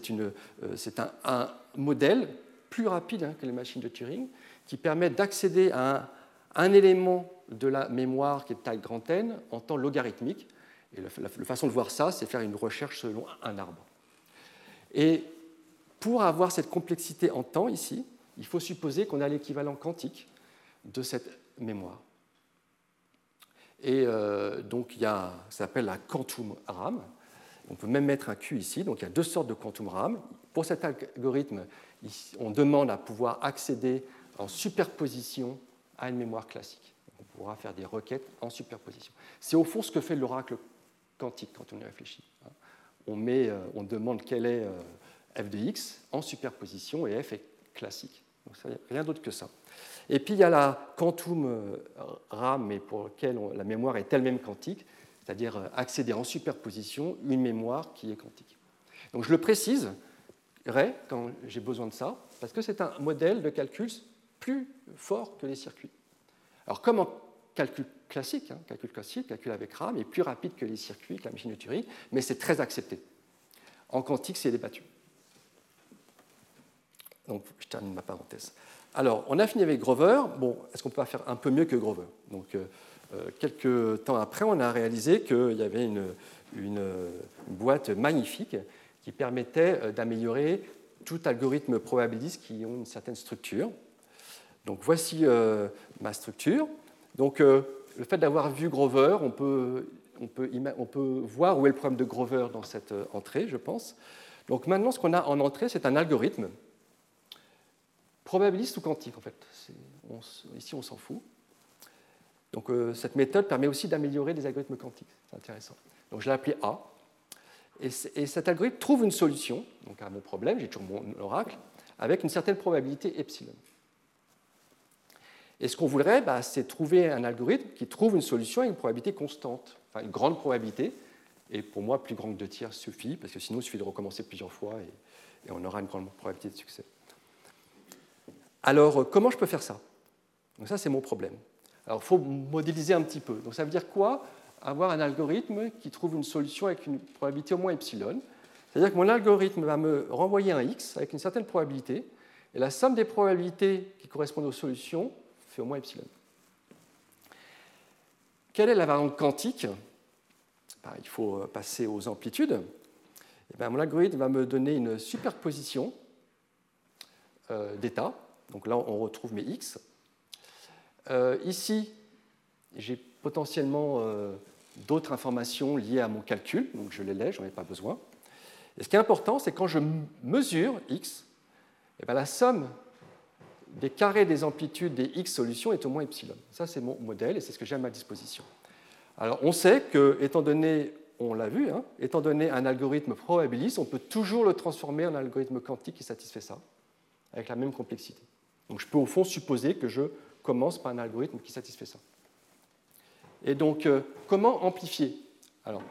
A: c'est un, un modèle plus rapide hein, que les machines de Turing, qui permettent d'accéder à un, élément de la mémoire qui est de taille grand N en temps logarithmique. Et la, façon de voir ça, c'est faire une recherche selon un arbre. Et pour avoir cette complexité en temps ici, il faut supposer qu'on a l'équivalent quantique de cette mémoire. Et euh, donc, il y a, ça s'appelle la quantum RAM. On peut même mettre un Q ici. Donc, il y a deux sortes de quantum RAM. Pour cet algorithme, on demande à pouvoir accéder en superposition à une mémoire classique. On pourra faire des requêtes en superposition. C'est au fond ce que fait l'oracle quantique quand on y réfléchit. On, met, euh, on demande quel est euh, f de x en superposition et f est classique. Donc rien d'autre que ça. Et puis il y a la quantum euh, RAM, mais pour laquelle la mémoire est elle-même quantique, c'est-à-dire accéder en superposition une mémoire qui est quantique. Donc je le précise, quand j'ai besoin de ça, parce que c'est un modèle de calcul plus fort que les circuits. Alors comme en calcul classique, hein, calcul classique, calcul avec RAM est plus rapide que les circuits, que la machine de Turing, mais c'est très accepté. En quantique, c'est débattu. Donc je termine ma parenthèse. Alors, on a fini avec Grover. Bon, est-ce qu'on peut faire un peu mieux que Grover? Donc, euh, euh, quelques temps après, on a réalisé qu'il y avait une boîte magnifique qui permettait euh, d'améliorer tout algorithme probabiliste qui ont une certaine structure. Donc voici ma structure. Donc le fait d'avoir vu Grover, on peut, on, peut, on peut, voir où est le problème de Grover dans cette entrée, je pense. Donc maintenant, ce qu'on a en entrée, c'est un algorithme probabiliste ou quantique, en fait. ici, on s'en fout. Donc cette méthode permet aussi d'améliorer des algorithmes quantiques. C'est intéressant. Donc je l'ai appelé A. Et, cet algorithme trouve une solution donc à mon problème, j'ai toujours mon oracle, avec une certaine probabilité epsilon. Et ce qu'on voudrait, bah, c'est trouver un algorithme qui trouve une solution à une probabilité constante, enfin une grande probabilité. Et pour moi, plus grande que 2 tiers suffit, parce que sinon, il suffit de recommencer plusieurs fois et on aura une grande probabilité de succès. Alors, euh, comment je peux faire ça? Donc ça, c'est mon problème. Alors, il faut modéliser un petit peu. Donc, ça veut dire quoi? Avoir un algorithme qui trouve une solution avec une probabilité au moins epsilon. C'est-à-dire que mon algorithme va me renvoyer un x avec une certaine probabilité, et la somme des probabilités qui correspondent aux solutions fait au moins epsilon. Quelle est la variante quantique? Ben, Il faut passer aux amplitudes. Eh ben, mon algorithme va me donner une superposition euh, d'états. Donc là, on retrouve mes x. Euh, ici, j'ai potentiellement euh, d'autres informations liées à mon calcul, donc je les laisse, je n'en ai pas besoin. Et ce qui est important, c'est quand je mesure x, eh bien la somme des carrés des amplitudes des x solutions est au moins epsilon. Ça, c'est mon modèle et c'est ce que j'ai à ma disposition. Alors, on sait que, étant donné, on l'a vu, hein, étant donné un algorithme probabiliste, on peut toujours le transformer en algorithme quantique qui satisfait ça, avec la même complexité. Donc, je peux au fond supposer que je commence par un algorithme qui satisfait ça. Et donc, euh, comment amplifier? Alors,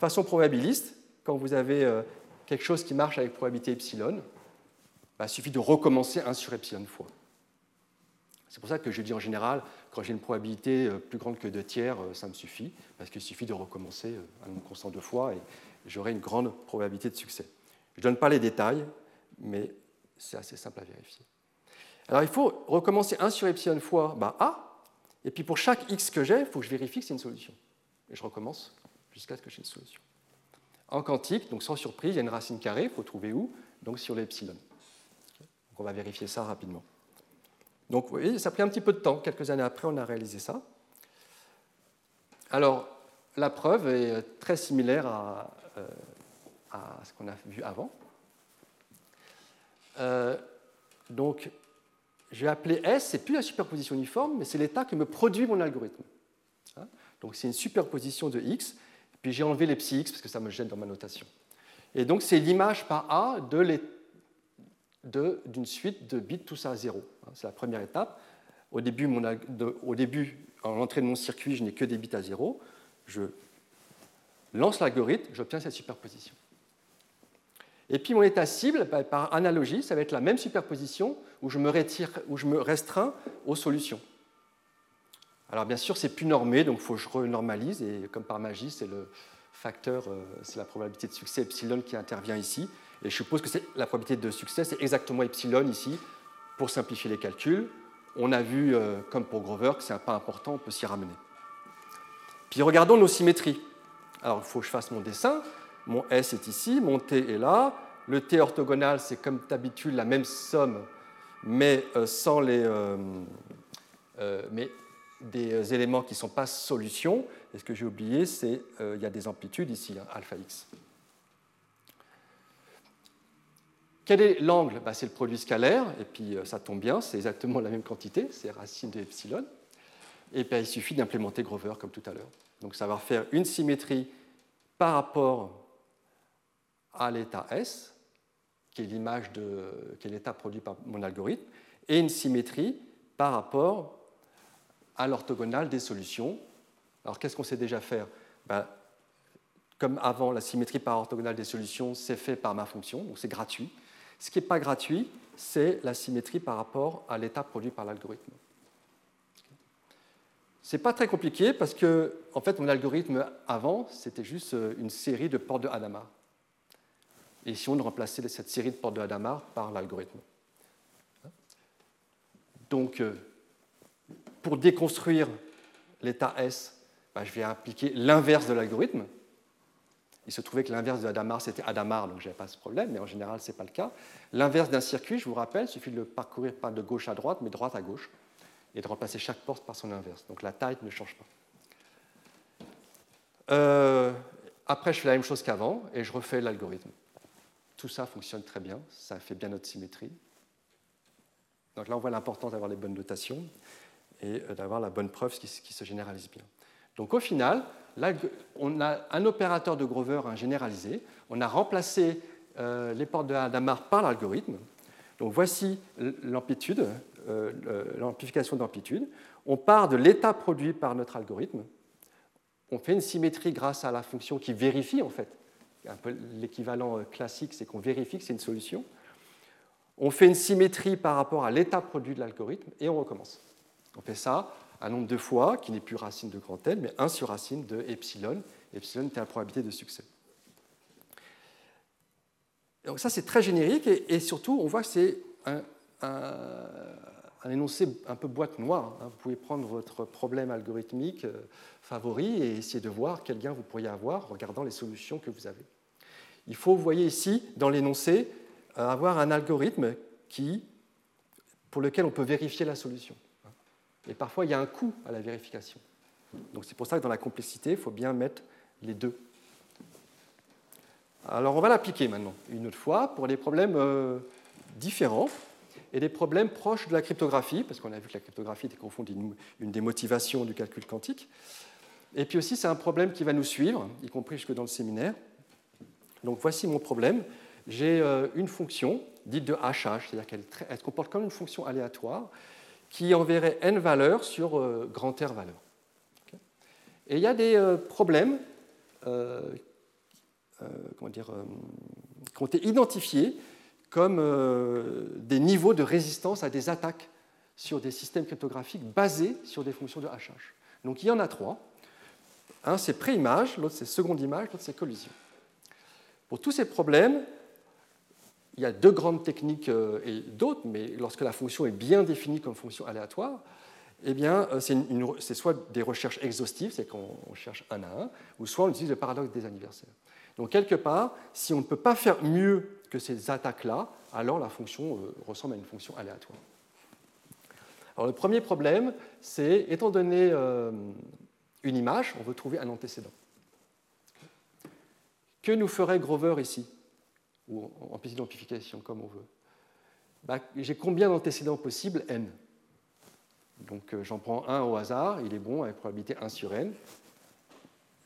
A: façon probabiliste, quand vous avez euh, quelque chose qui marche avec probabilité epsilon, bah, il suffit de recommencer 1 sur epsilon fois. C'est pour ça que je dis en général, quand j'ai une probabilité euh, plus grande que 2 tiers, ça me suffit, parce qu'il suffit de recommencer un nombre constant deux fois et j'aurai une grande probabilité de succès. Je ne donne pas les détails, mais c'est assez simple à vérifier. Alors il faut recommencer 1 sur epsilon fois bah, A, et puis pour chaque x que j'ai, il faut que je vérifie que c'est une solution. Et je recommence jusqu'à ce que j'ai une solution. En quantique, donc sans surprise, il y a une racine carrée, il faut trouver où? Donc sur l'epsilon. on va vérifier ça rapidement. Donc vous voyez, ça a pris un petit peu de temps. Quelques années après, on a réalisé ça. Alors, la preuve est très similaire à, euh, ce qu'on a vu avant. Euh, donc, je vais appeler S, c'est plus la superposition uniforme, mais c'est l'état que me produit mon algorithme. Hein? donc c'est une superposition de X, puis j'ai enlevé les psi X parce que ça me gêne dans ma notation. Et donc c'est l'image par A d'une suite de bits tous à 0. Hein? c'est la première étape. Au début, au début, en l'entrée de mon circuit, je n'ai que des bits à 0. Je lance l'algorithme, j'obtiens cette superposition. Et puis mon état cible, bah, par analogie, ça va être la même superposition où je me, retire, où je me restreins aux solutions. Alors bien sûr, c'est plus normé, donc il faut que je renormalise, et comme par magie, c'est le facteur, euh, c'est la probabilité de succès epsilon qui intervient ici. Et je suppose que la probabilité de succès, c'est exactement epsilon ici, pour simplifier les calculs. On a vu, euh, comme pour Grover, que c'est un pas important, on peut s'y ramener. Puis regardons nos symétries. Alors il faut que je fasse mon dessin. Mon S est ici, mon T est là. Le T orthogonal, c'est comme d'habitude la même somme, mais euh, sans les, euh, euh, mais des éléments qui ne sont pas solutions. Et ce que j'ai oublié, c'est qu'il y a des amplitudes ici, hein, alpha x. Quel est l'angle? Bah, C'est le produit scalaire, et puis ça tombe bien, c'est exactement la même quantité, c'est racine de epsilon. Et puis il suffit d'implémenter Grover comme tout à l'heure. Donc ça va faire une symétrie par rapport à l'état S, qui est l'image de qui est l'état produit par mon algorithme, et une symétrie par rapport à l'orthogonale des solutions. Alors qu'est-ce qu'on sait déjà faire? Ben, Comme avant, la symétrie par orthogonale des solutions, c'est fait par ma fonction, donc c'est gratuit. Ce qui n'est pas gratuit, c'est la symétrie par rapport à l'état produit par l'algorithme. Ce n'est pas très compliqué parce que, en fait, mon algorithme avant, c'était juste une série de portes de Hadamard et si on remplaçait cette série de portes de Hadamard par l'algorithme. Donc, euh, pour déconstruire l'état S, bah, je vais appliquer l'inverse de l'algorithme. Il se trouvait que l'inverse de Hadamard, c'était Hadamard, donc je n'avais pas ce problème, mais en général, ce n'est pas le cas. L'inverse d'un circuit, je vous rappelle, il suffit de le parcourir pas de gauche à droite, mais de droite à gauche, et de remplacer chaque porte par son inverse. Donc la taille ne change pas. Euh, après, je fais la même chose qu'avant, et je refais l'algorithme. Tout ça fonctionne très bien, ça fait bien notre symétrie. Donc là, on voit l'importance d'avoir les bonnes notations et euh, d'avoir la bonne preuve qui, se généralise bien. Donc au final, on a un opérateur de Grover généralisé. On a remplacé euh, les portes de Hadamard par l'algorithme. Donc voici l'amplitude l'amplification d'amplitude. On part de l'état produit par notre algorithme. On fait une symétrie grâce à la fonction qui vérifie, en fait. L'équivalent classique, c'est qu'on vérifie que c'est une solution. On fait une symétrie par rapport à l'état produit de l'algorithme et on recommence. On fait ça un nombre de fois qui n'est plus racine de grand N, mais 1 sur racine de epsilon. Epsilon est la probabilité de succès. Donc ça, c'est très générique et, surtout, on voit que c'est un, énoncé un peu boîte noire. Hein. Vous pouvez prendre votre problème algorithmique euh, favori et essayer de voir quel gain vous pourriez avoir en regardant les solutions que vous avez. Il faut, vous voyez ici, dans l'énoncé, euh, avoir un algorithme qui, pour lequel on peut vérifier la solution. Et parfois, il y a un coût à la vérification. Donc c'est pour ça que dans la complexité, il faut bien mettre les deux. Alors on va l'appliquer maintenant, une autre fois, pour des problèmes euh, différents et des problèmes proches de la cryptographie, parce qu'on a vu que la cryptographie était confondue une des motivations du calcul quantique. Et puis aussi, c'est un problème qui va nous suivre, y compris jusque dans le séminaire. Donc voici mon problème. J'ai euh, une fonction dite de HH, c'est-à-dire qu'elle comporte comme une fonction aléatoire qui enverrait n valeurs sur euh, grand R valeurs. Et il y a des euh, problèmes euh, comment dire, qui ont été identifiés comme des niveaux de résistance à des attaques sur des systèmes cryptographiques basés sur des fonctions de HH. Donc il y en a trois. Un, c'est pré-image, l'autre, c'est seconde image, l'autre, c'est collision. Pour tous ces problèmes, il y a deux grandes techniques euh, et d'autres, mais lorsque la fonction est bien définie comme fonction aléatoire, eh bien, euh, c'est soit des recherches exhaustives, c'est qu'on cherche un à un, ou soit on utilise le paradoxe des anniversaires. Donc, quelque part, si on ne peut pas faire mieux que ces attaques-là, alors la fonction euh, ressemble à une fonction aléatoire. Alors, le premier problème, c'est, étant donné une image, on veut trouver un antécédent. Que nous ferait Grover ici? Ou amplitude d'amplification, comme on veut. Bah, j'ai combien d'antécédents possibles? N Donc euh, j'en prends un au hasard, il est bon avec probabilité 1 sur n.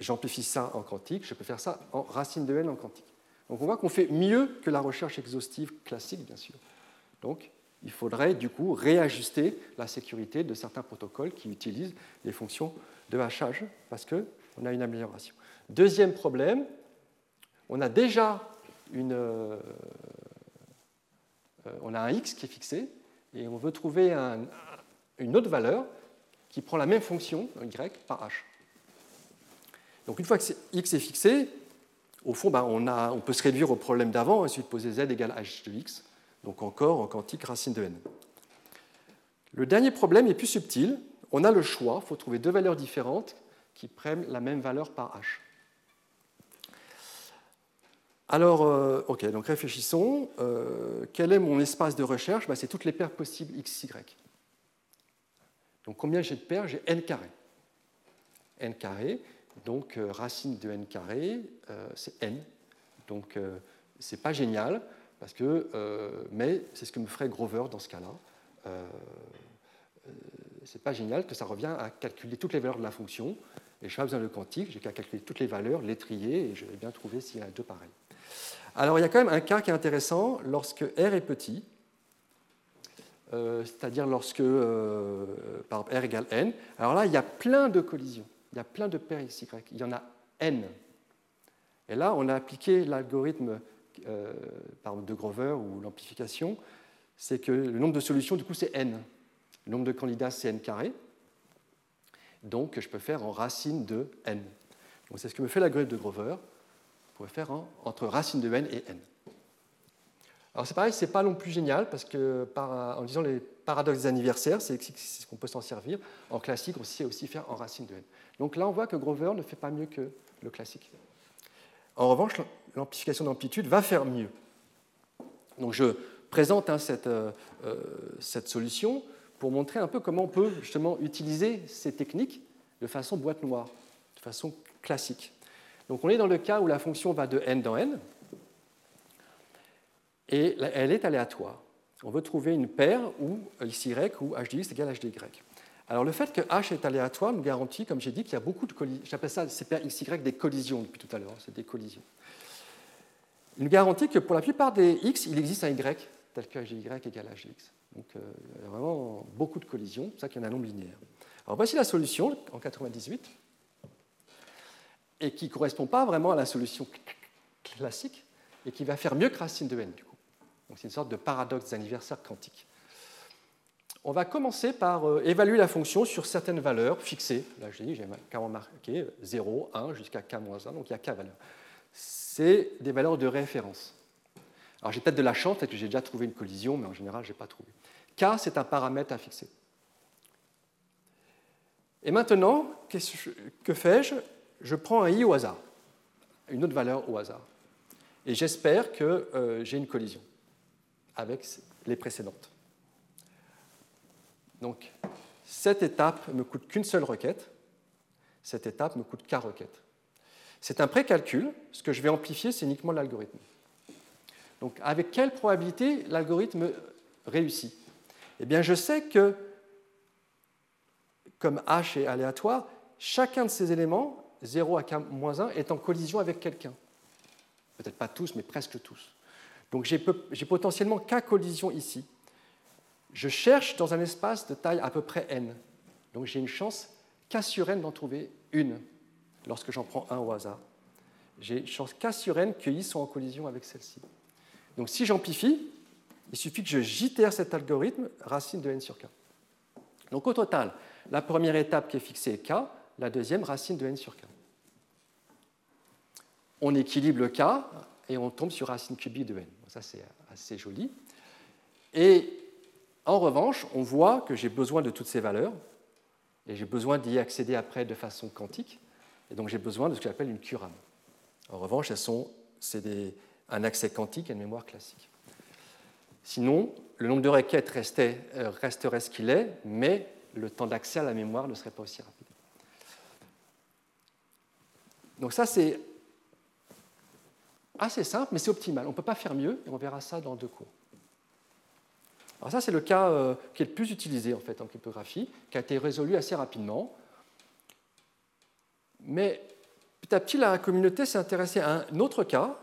A: J'amplifie ça en quantique, je peux faire ça en racine de n en quantique. Donc on voit qu'on fait mieux que la recherche exhaustive classique, bien sûr. Donc il faudrait du coup réajuster la sécurité de certains protocoles qui utilisent les fonctions de hachage parce qu'on a une amélioration. Deuxième problème, on a déjà euh, on a un x qui est fixé et on veut trouver une autre valeur qui prend la même fonction, y, par h. Donc une fois que x est fixé, au fond, ben, on, peut se réduire au problème d'avant, ensuite poser z égale h de x, donc encore en quantique racine de n. Le dernier problème est plus subtil. On a le choix, il faut trouver deux valeurs différentes qui prennent la même valeur par h. Alors, euh, ok, donc réfléchissons. Euh, quel est mon espace de recherche? Bah, C'est toutes les paires possibles x, y. Donc combien j'ai de paires? J'ai n carré. n carré, donc euh, racine de n carré, c'est n. Donc c'est pas génial, parce que, mais c'est ce que me ferait Grover dans ce cas-là. c'est pas génial que ça revient à calculer toutes les valeurs de la fonction. Et je n'ai pas besoin de quantique, j'ai qu'à calculer toutes les valeurs, les trier, et je vais bien trouver s'il y a deux pareils. Alors il y a quand même un cas qui est intéressant lorsque R est petit, euh, c'est-à-dire lorsque euh, par exemple, R égale n. Alors là, il y a plein de collisions, il y a plein de paires XY, il y en a n. Et là, on a appliqué l'algorithme euh, de Grover ou l'amplification, c'est que le nombre de solutions, du coup, c'est n. Le nombre de candidats, c'est n carré. Donc, je peux faire en racine de n. C'est ce que me fait l'algorithme de Grover. Vous pouvez faire entre racine de n et n. Alors c'est pareil, c'est pas non plus génial parce que en disant les paradoxes des anniversaires, c'est ce qu'on peut s'en servir. En classique, on sait aussi faire en racine de n. Donc là, on voit que Grover ne fait pas mieux que le classique. En revanche, l'amplification d'amplitude va faire mieux. Donc je présente hein, cette, euh, euh, cette solution pour montrer un peu comment on peut justement utiliser ces techniques de façon boîte noire, de façon classique. Donc on est dans le cas où la fonction va de n dans n, et elle est aléatoire. On veut trouver une paire où xy ou h de x égale h de y. Alors le fait que h est aléatoire nous garantit, comme j'ai dit, qu'il y a beaucoup de collisions. J'appelle ça ces paires xy des collisions depuis tout à l'heure, c'est des collisions. Il nous garantit que pour la plupart des x, il existe un y tel que h y égale h de x. Donc euh, il y a vraiment beaucoup de collisions, c'est pour ça qu'il y en a un nombre linéaire. Alors voici la solution en 98, et qui ne correspond pas vraiment à la solution classique, et qui va faire mieux que racine de n, du coup. Donc c'est une sorte de paradoxe anniversaire quantique. On va commencer par euh, évaluer la fonction sur certaines valeurs fixées. Là, j'ai carrément marqué 0, 1 jusqu'à k-1, donc il y a k valeurs. C'est des valeurs de référence. Alors j'ai peut-être de la chance, peut-être que j'ai déjà trouvé une collision, mais en général, je n'ai pas trouvé. K, c'est un paramètre à fixer. Et maintenant, que fais-je? Je prends un i au hasard, une autre valeur au hasard. Et j'espère que euh, j'ai une collision avec les précédentes. Donc, cette étape ne me coûte qu'une seule requête. Cette étape me coûte k requêtes. C'est un précalcul. Ce que je vais amplifier, c'est uniquement l'algorithme. Donc, avec quelle probabilité l'algorithme réussit? Eh bien, je sais que, comme h est aléatoire, chacun de ces éléments, 0 à k-1, est en collision avec quelqu'un. Peut-être pas tous, mais presque tous. Donc, j'ai potentiellement k collisions ici je cherche dans un espace de taille à peu près n. Donc j'ai une chance k sur n d'en trouver une lorsque j'en prends un au hasard. J'ai une chance k sur n que i sont en collision avec celle-ci. Donc si j'amplifie, il suffit que je jitère cet algorithme racine de n sur k. Donc au total, la première étape qui est fixée est k, la deuxième racine de n sur k. On équilibre le k et on tombe sur racine cubique de n. Ça c'est assez joli. Et en revanche, on voit que j'ai besoin de toutes ces valeurs et j'ai besoin d'y accéder après de façon quantique. Et donc j'ai besoin de ce que j'appelle une QRAM. En revanche, c'est un accès quantique à une mémoire classique. Sinon, le nombre de requêtes euh, resterait ce qu'il est, mais le temps d'accès à la mémoire ne serait pas aussi rapide. Donc ça, c'est assez simple, mais c'est optimal. On ne peut pas faire mieux, et on verra ça dans deux cours. Alors ça, c'est le cas euh, qui est le plus utilisé en fait en cryptographie, qui a été résolu assez rapidement. Mais petit à petit, la communauté s'est intéressée à un autre cas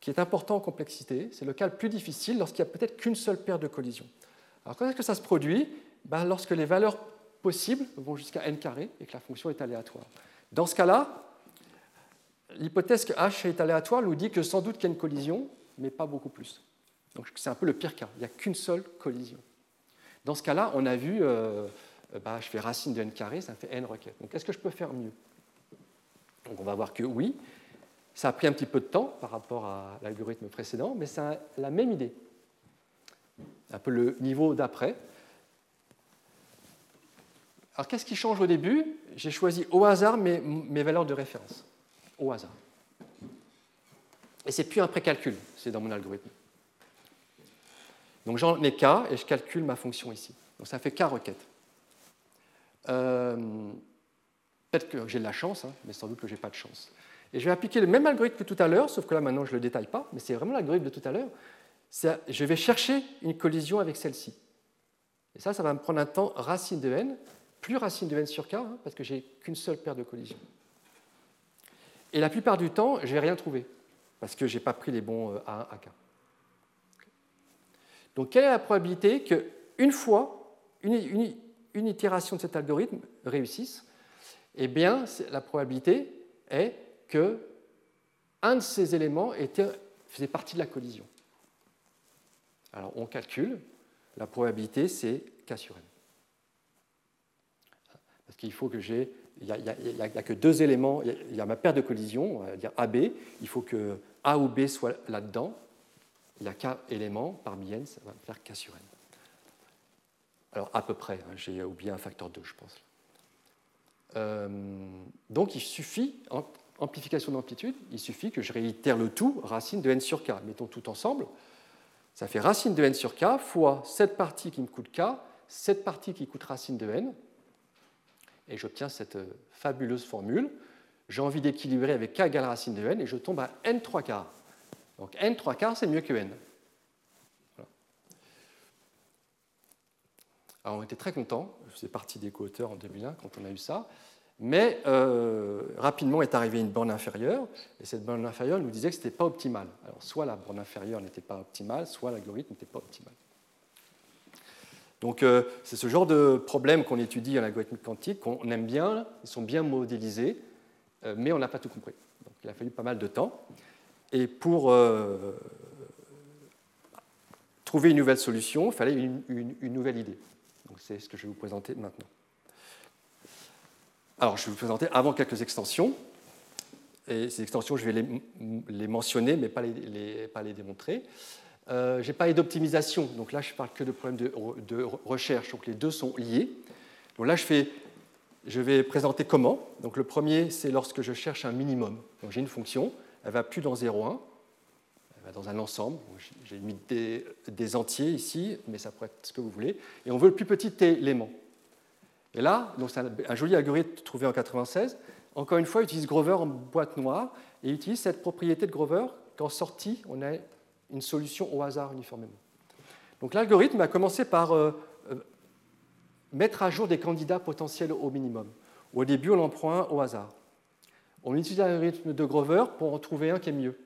A: qui est important en complexité. C'est le cas le plus difficile lorsqu'il n'y a peut-être qu'une seule paire de collisions. Alors quand est-ce que ça se produit? Ben, Lorsque les valeurs possibles vont jusqu'à n carré et que la fonction est aléatoire. Dans ce cas-là, l'hypothèse que h est aléatoire nous dit que sans doute qu'il y a une collision, mais pas beaucoup plus. Donc c'est un peu le pire cas. Il n'y a qu'une seule collision. Dans ce cas-là, on a vu, euh, bah, je fais racine de n carré, ça fait n requêtes. Donc est-ce que je peux faire mieux? Donc on va voir que oui. Ça a pris un petit peu de temps par rapport à l'algorithme précédent, mais c'est la même idée. Un peu le niveau d'après. Alors qu'est-ce qui change au début? J'ai choisi au hasard mes valeurs de référence. Au hasard. Et c'est plus un précalcul, c'est dans mon algorithme. Donc j'en ai k et je calcule ma fonction ici. Donc ça fait k requêtes. Euh, peut-être que j'ai de la chance, hein, mais sans doute que je n'ai pas de chance. Et je vais appliquer le même algorithme que tout à l'heure, sauf que là maintenant je ne le détaille pas, mais c'est vraiment l'algorithme de tout à l'heure. Je vais chercher une collision avec celle-ci. Et ça, ça va me prendre un temps racine de n, plus racine de n sur k, hein, parce que j'ai qu'une seule paire de collisions. Et la plupart du temps, je ne vais rien trouver, parce que je n'ai pas pris les bons A1, euh, AK. Donc, quelle est la probabilité qu'une fois, une, itération de cet algorithme réussisse Eh bien, la probabilité est que un de ces éléments faisait partie de la collision. Alors, on calcule. La probabilité, c'est K sur N. Parce qu'il faut que j'ai. Il n'y a, que deux éléments. Il y a ma paire de collisions, on va dire AB. Il faut que A ou B soit là-dedans il y a k éléments parmi n, ça va me faire k sur n. Alors à peu près, hein, j'ai oublié un facteur 2, je pense. Euh, donc il suffit, amplification d'amplitude, il suffit que je réitère le tout, racine de n sur k. Mettons tout ensemble. Ça fait racine de n sur k fois cette partie qui me coûte k, cette partie qui coûte racine de n. Et j'obtiens cette fabuleuse formule. J'ai envie d'équilibrer avec k égale racine de n et je tombe à n 3 quarts. Donc n 3 quarts, c'est mieux que n. Alors on était très contents, je faisais partie des co-auteurs en 2001 quand on a eu ça, mais euh, rapidement est arrivée une borne inférieure, et cette borne inférieure nous disait que ce n'était pas optimal. Alors soit la borne inférieure n'était pas optimale, soit l'algorithme n'était pas optimal. Donc euh, c'est ce genre de problème qu'on étudie en algorithme quantique, qu'on aime bien, ils sont bien modélisés, euh, mais on n'a pas tout compris. Donc il a fallu pas mal de temps. Et pour euh, trouver une nouvelle solution, il fallait une, nouvelle idée. Donc c'est ce que je vais vous présenter maintenant. Alors je vais vous présenter avant quelques extensions. Et ces extensions, je vais les, mentionner, mais pas les démontrer. Euh, je n'ai pas d'optimisation, donc là je parle que de problèmes de, recherche, donc les deux sont liés. Donc là je, vais présenter comment. Donc le premier, c'est lorsque je cherche un minimum. Donc j'ai une fonction, elle va plus dans 0,1, elle va dans un ensemble. J'ai mis des, entiers ici, mais ça pourrait être ce que vous voulez. Et on veut le plus petit élément. Et là, c'est un, joli algorithme trouvé en 96. Encore une fois, utilise Grover en boîte noire et utilise cette propriété de Grover qu'en sortie, on a une solution au hasard uniformément. Donc l'algorithme a commencé par euh, euh, mettre à jour des candidats potentiels au minimum. Au début, on en prend un au hasard. On utilise l'algorithme de Grover pour en trouver un qui est mieux.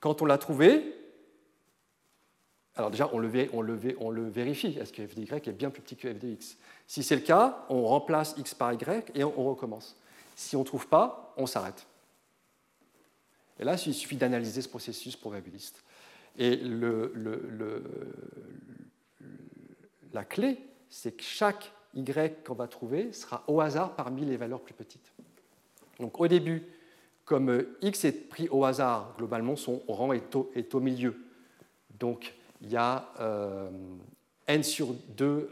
A: Quand on l'a trouvé, alors déjà, on le, on on vérifie. Est-ce que f de y est bien plus petit que f de x? Si c'est le cas, on remplace x par y et on recommence. Si on ne trouve pas, on s'arrête. Et là, il suffit d'analyser ce processus probabiliste. Et la clé, c'est que chaque y qu'on va trouver sera au hasard parmi les valeurs plus petites. Donc au début, comme x est pris au hasard, globalement, son rang est au, milieu. Donc il y a euh, n sur 2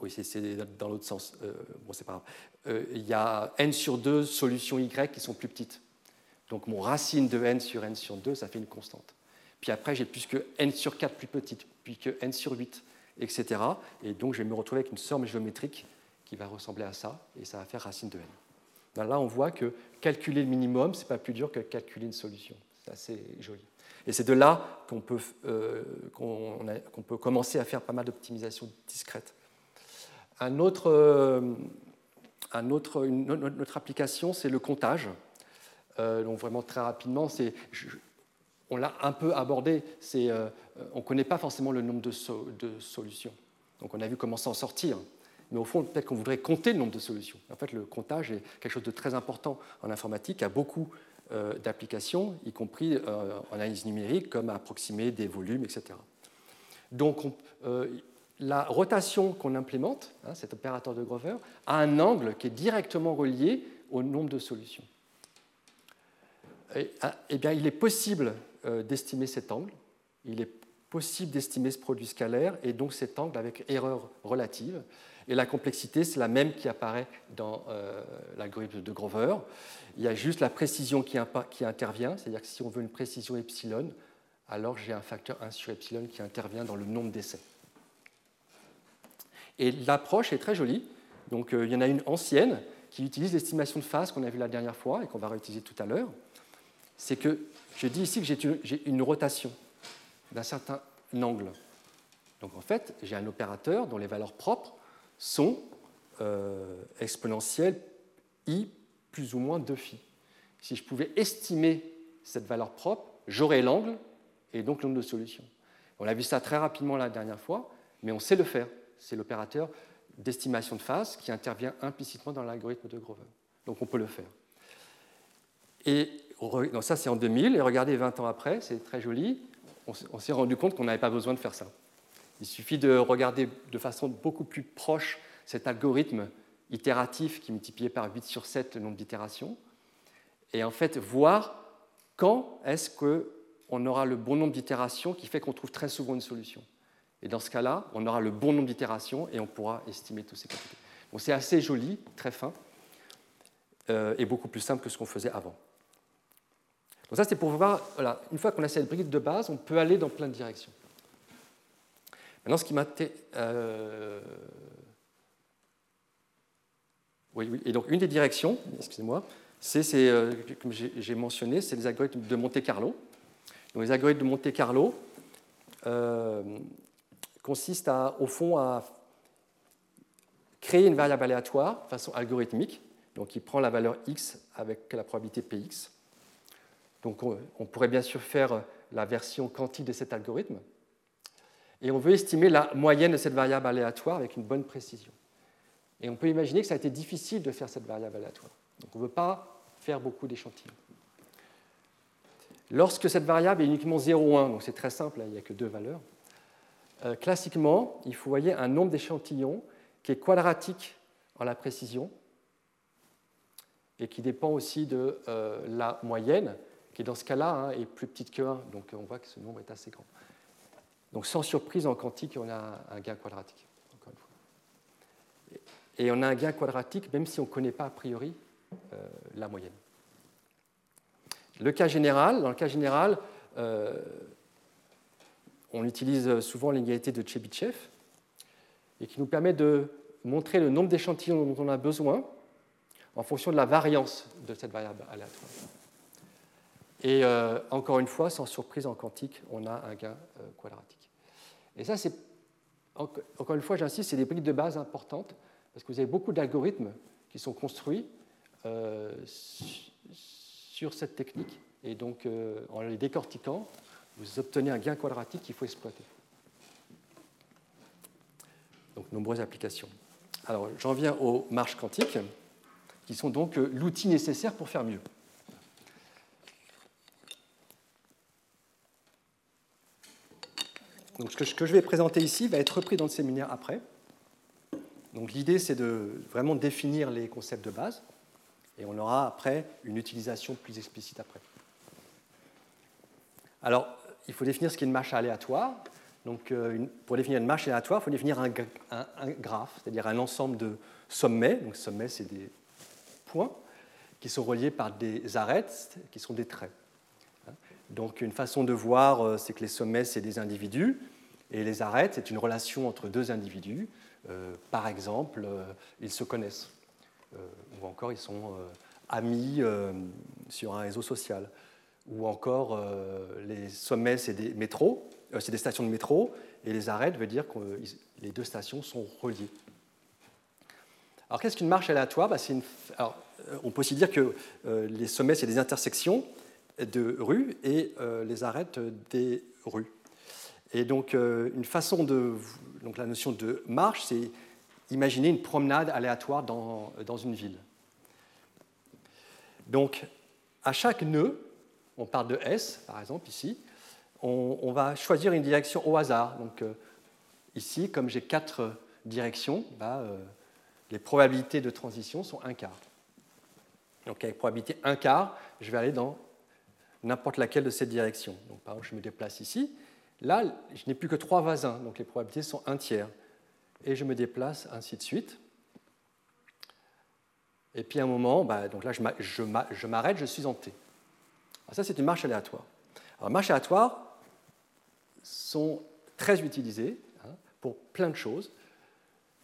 A: oui, c'est dans l'autre sens. Euh, bon, c'est pas grave. Euh, il y a n sur 2 solutions y qui sont plus petites. Donc mon racine de n sur n sur 2, ça fait une constante. Puis après, j'ai plus que n sur 4 plus petite, puis que n sur 8, etc. Et donc, je vais me retrouver avec une somme géométrique qui va ressembler à ça, et ça va faire racine de n. Ben là, on voit que calculer le minimum, ce n'est pas plus dur que calculer une solution. C'est assez joli. Et c'est de là qu'on peut, euh, qu'on peut commencer à faire pas mal d'optimisations discrètes. Un autre, euh, un autre, une, autre application, c'est le comptage. Euh, donc vraiment très rapidement, c'est, on l'a un peu abordé, c'est, euh, on ne connaît pas forcément le nombre de, solutions. Donc on a vu comment s'en sortir. Mais au fond, peut-être qu'on voudrait compter le nombre de solutions. En fait, le comptage est quelque chose de très important en informatique, a beaucoup d'applications, y compris en analyse numérique, comme approximer des volumes, etc. Donc, on, la rotation qu'on implémente, hein, cet opérateur de Grover, a un angle qui est directement relié au nombre de solutions. Ah, eh bien, il est possible euh, d'estimer cet angle, il est possible d'estimer ce produit scalaire, et donc cet angle avec erreur relative. Et la complexité, c'est la même qui apparaît dans euh, l'algorithme de Grover. Il y a juste la précision qui, qui intervient, c'est-à-dire que si on veut une précision epsilon, alors j'ai un facteur 1 sur epsilon qui intervient dans le nombre d'essais. Et l'approche est très jolie. Donc, euh, il y en a une ancienne qui utilise l'estimation de phase qu'on a vue la dernière fois et qu'on va réutiliser tout à l'heure. C'est que je dis ici que j'ai une rotation d'un certain angle. Donc en fait, j'ai un opérateur dont les valeurs propres sont euh, exponentielles i plus ou moins 2 phi. Si je pouvais estimer cette valeur propre, j'aurais l'angle et donc l'angle de solution. On a vu ça très rapidement la dernière fois, mais on sait le faire c'est l'opérateur d'estimation de phase qui intervient implicitement dans l'algorithme de Grover. Donc on peut le faire. Et donc ça, c'est en 2000, et regardez 20 ans après, c'est très joli, on s'est rendu compte qu'on n'avait pas besoin de faire ça. Il suffit de regarder de façon beaucoup plus proche cet algorithme itératif qui multipliait par 8 sur 7 le nombre d'itérations, et en fait voir quand est-ce qu'on aura le bon nombre d'itérations qui fait qu'on trouve très souvent une solution. Et dans ce cas-là, on aura le bon nombre d'itérations et on pourra estimer tous ces quantités. Donc c'est assez joli, très fin, euh, et beaucoup plus simple que ce qu'on faisait avant. Donc ça, c'est pour voir, voilà, une fois qu'on a cette brique de base, on peut aller dans plein de directions. Maintenant, ce qui m'a... Euh... Oui, oui, et donc une des directions, excusez-moi, c'est, euh, comme j'ai mentionné, c'est les algorithmes de Monte Carlo. Donc les algorithmes de Monte Carlo, euh, consiste à, au fond à créer une variable aléatoire de façon algorithmique, donc qui prend la valeur x avec la probabilité px. On, pourrait bien sûr faire la version quantique de cet algorithme. Et on veut estimer la moyenne de cette variable aléatoire avec une bonne précision. Et on peut imaginer que ça a été difficile de faire cette variable aléatoire. Donc on ne veut pas faire beaucoup d'échantillons. Lorsque cette variable est uniquement 0 1, donc c'est très simple, hein, il n'y a que deux valeurs, euh, classiquement, il faut voyez un nombre d'échantillons qui est quadratique en la précision et qui dépend aussi de euh, la moyenne, qui dans ce cas-là hein, est plus petite que 1, donc on voit que ce nombre est assez grand. Donc sans surprise, en quantique, on a un gain quadratique, encore une fois. Et on a un gain quadratique même si on ne connaît pas a priori euh, la moyenne. Le cas général, dans le cas général, on utilise souvent l'égalité de Chebyshev et qui nous permet de montrer le nombre d'échantillons dont on a besoin en fonction de la variance de cette variable aléatoire. Et euh, encore une fois, sans surprise en quantique, on a un gain euh, quadratique. Et ça, c'est, encore une fois, j'insiste, c'est des briques de base importantes, parce que vous avez beaucoup d'algorithmes qui sont construits euh, sur cette technique. Et donc, en les décortiquant, vous obtenez un gain quadratique qu'il faut exploiter. Donc, nombreuses applications. Alors, j'en viens aux marches quantiques, qui sont donc l'outil nécessaire pour faire mieux. Donc, ce que je vais présenter ici va être repris dans le séminaire après. Donc, l'idée, c'est de vraiment définir les concepts de base, et on aura après une utilisation plus explicite après. Alors, il faut définir ce qu'est une marche aléatoire. Donc, euh, pour définir une marche aléatoire, il faut définir un, graphe, c'est-à-dire un ensemble de sommets. Donc, sommets, c'est des points qui sont reliés par des arêtes qui sont des traits. Donc une façon de voir, euh, c'est que les sommets, c'est des individus, et les arêtes, c'est une relation entre deux individus. Euh, par exemple, ils se connaissent, ou encore ils sont amis sur un réseau social, ou encore les sommets, c'est des métros, c'est des stations de métro, et les arêtes veut dire que les deux stations sont reliées. Alors qu'est-ce qu'une marche aléatoire bah, une... On peut aussi dire que les sommets, c'est des intersections, de rues et euh, les arêtes des rues. Et donc, euh, une façon de. Donc, la notion de marche, c'est imaginer une promenade aléatoire dans, dans une ville. Donc, à chaque nœud, on parle de S, par exemple, ici, on, va choisir une direction au hasard. Donc, euh, ici, comme j'ai quatre directions, bah, les probabilités de transition sont un quart. Donc, avec probabilité un quart, je vais aller dans n'importe laquelle de ces directions. Donc, par exemple, je me déplace ici. Là, je n'ai plus que trois voisins, donc les probabilités sont un tiers. Et je me déplace ainsi de suite. Et puis à un moment, bah, donc là, je m'arrête, je suis en T. Alors ça, c'est une marche aléatoire. Alors, marches aléatoires sont très utilisées hein, pour plein de choses.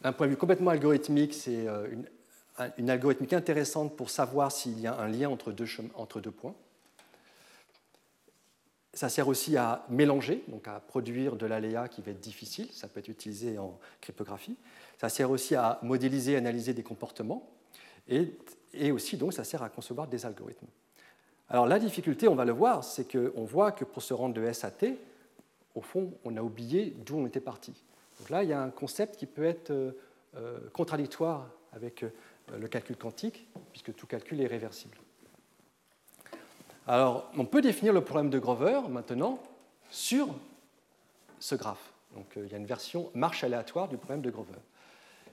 A: D'un point de vue complètement algorithmique, c'est euh, une, algorithmique intéressante pour savoir s'il y a un lien entre deux, entre deux points. Ça sert aussi à mélanger, donc à produire de l'aléa qui va être difficile. Ça peut être utilisé en cryptographie. Ça sert aussi à modéliser, analyser des comportements. Et, et aussi, donc, ça sert à concevoir des algorithmes. Alors, la difficulté, on va le voir, c'est qu'on voit que pour se rendre de S à T, au fond, on a oublié d'où on était parti. Donc là, il y a un concept qui peut être euh, euh, contradictoire avec euh, le calcul quantique, puisque tout calcul est réversible. Alors, on peut définir le problème de Grover maintenant sur ce graphe. Donc, il y a une version marche aléatoire du problème de Grover.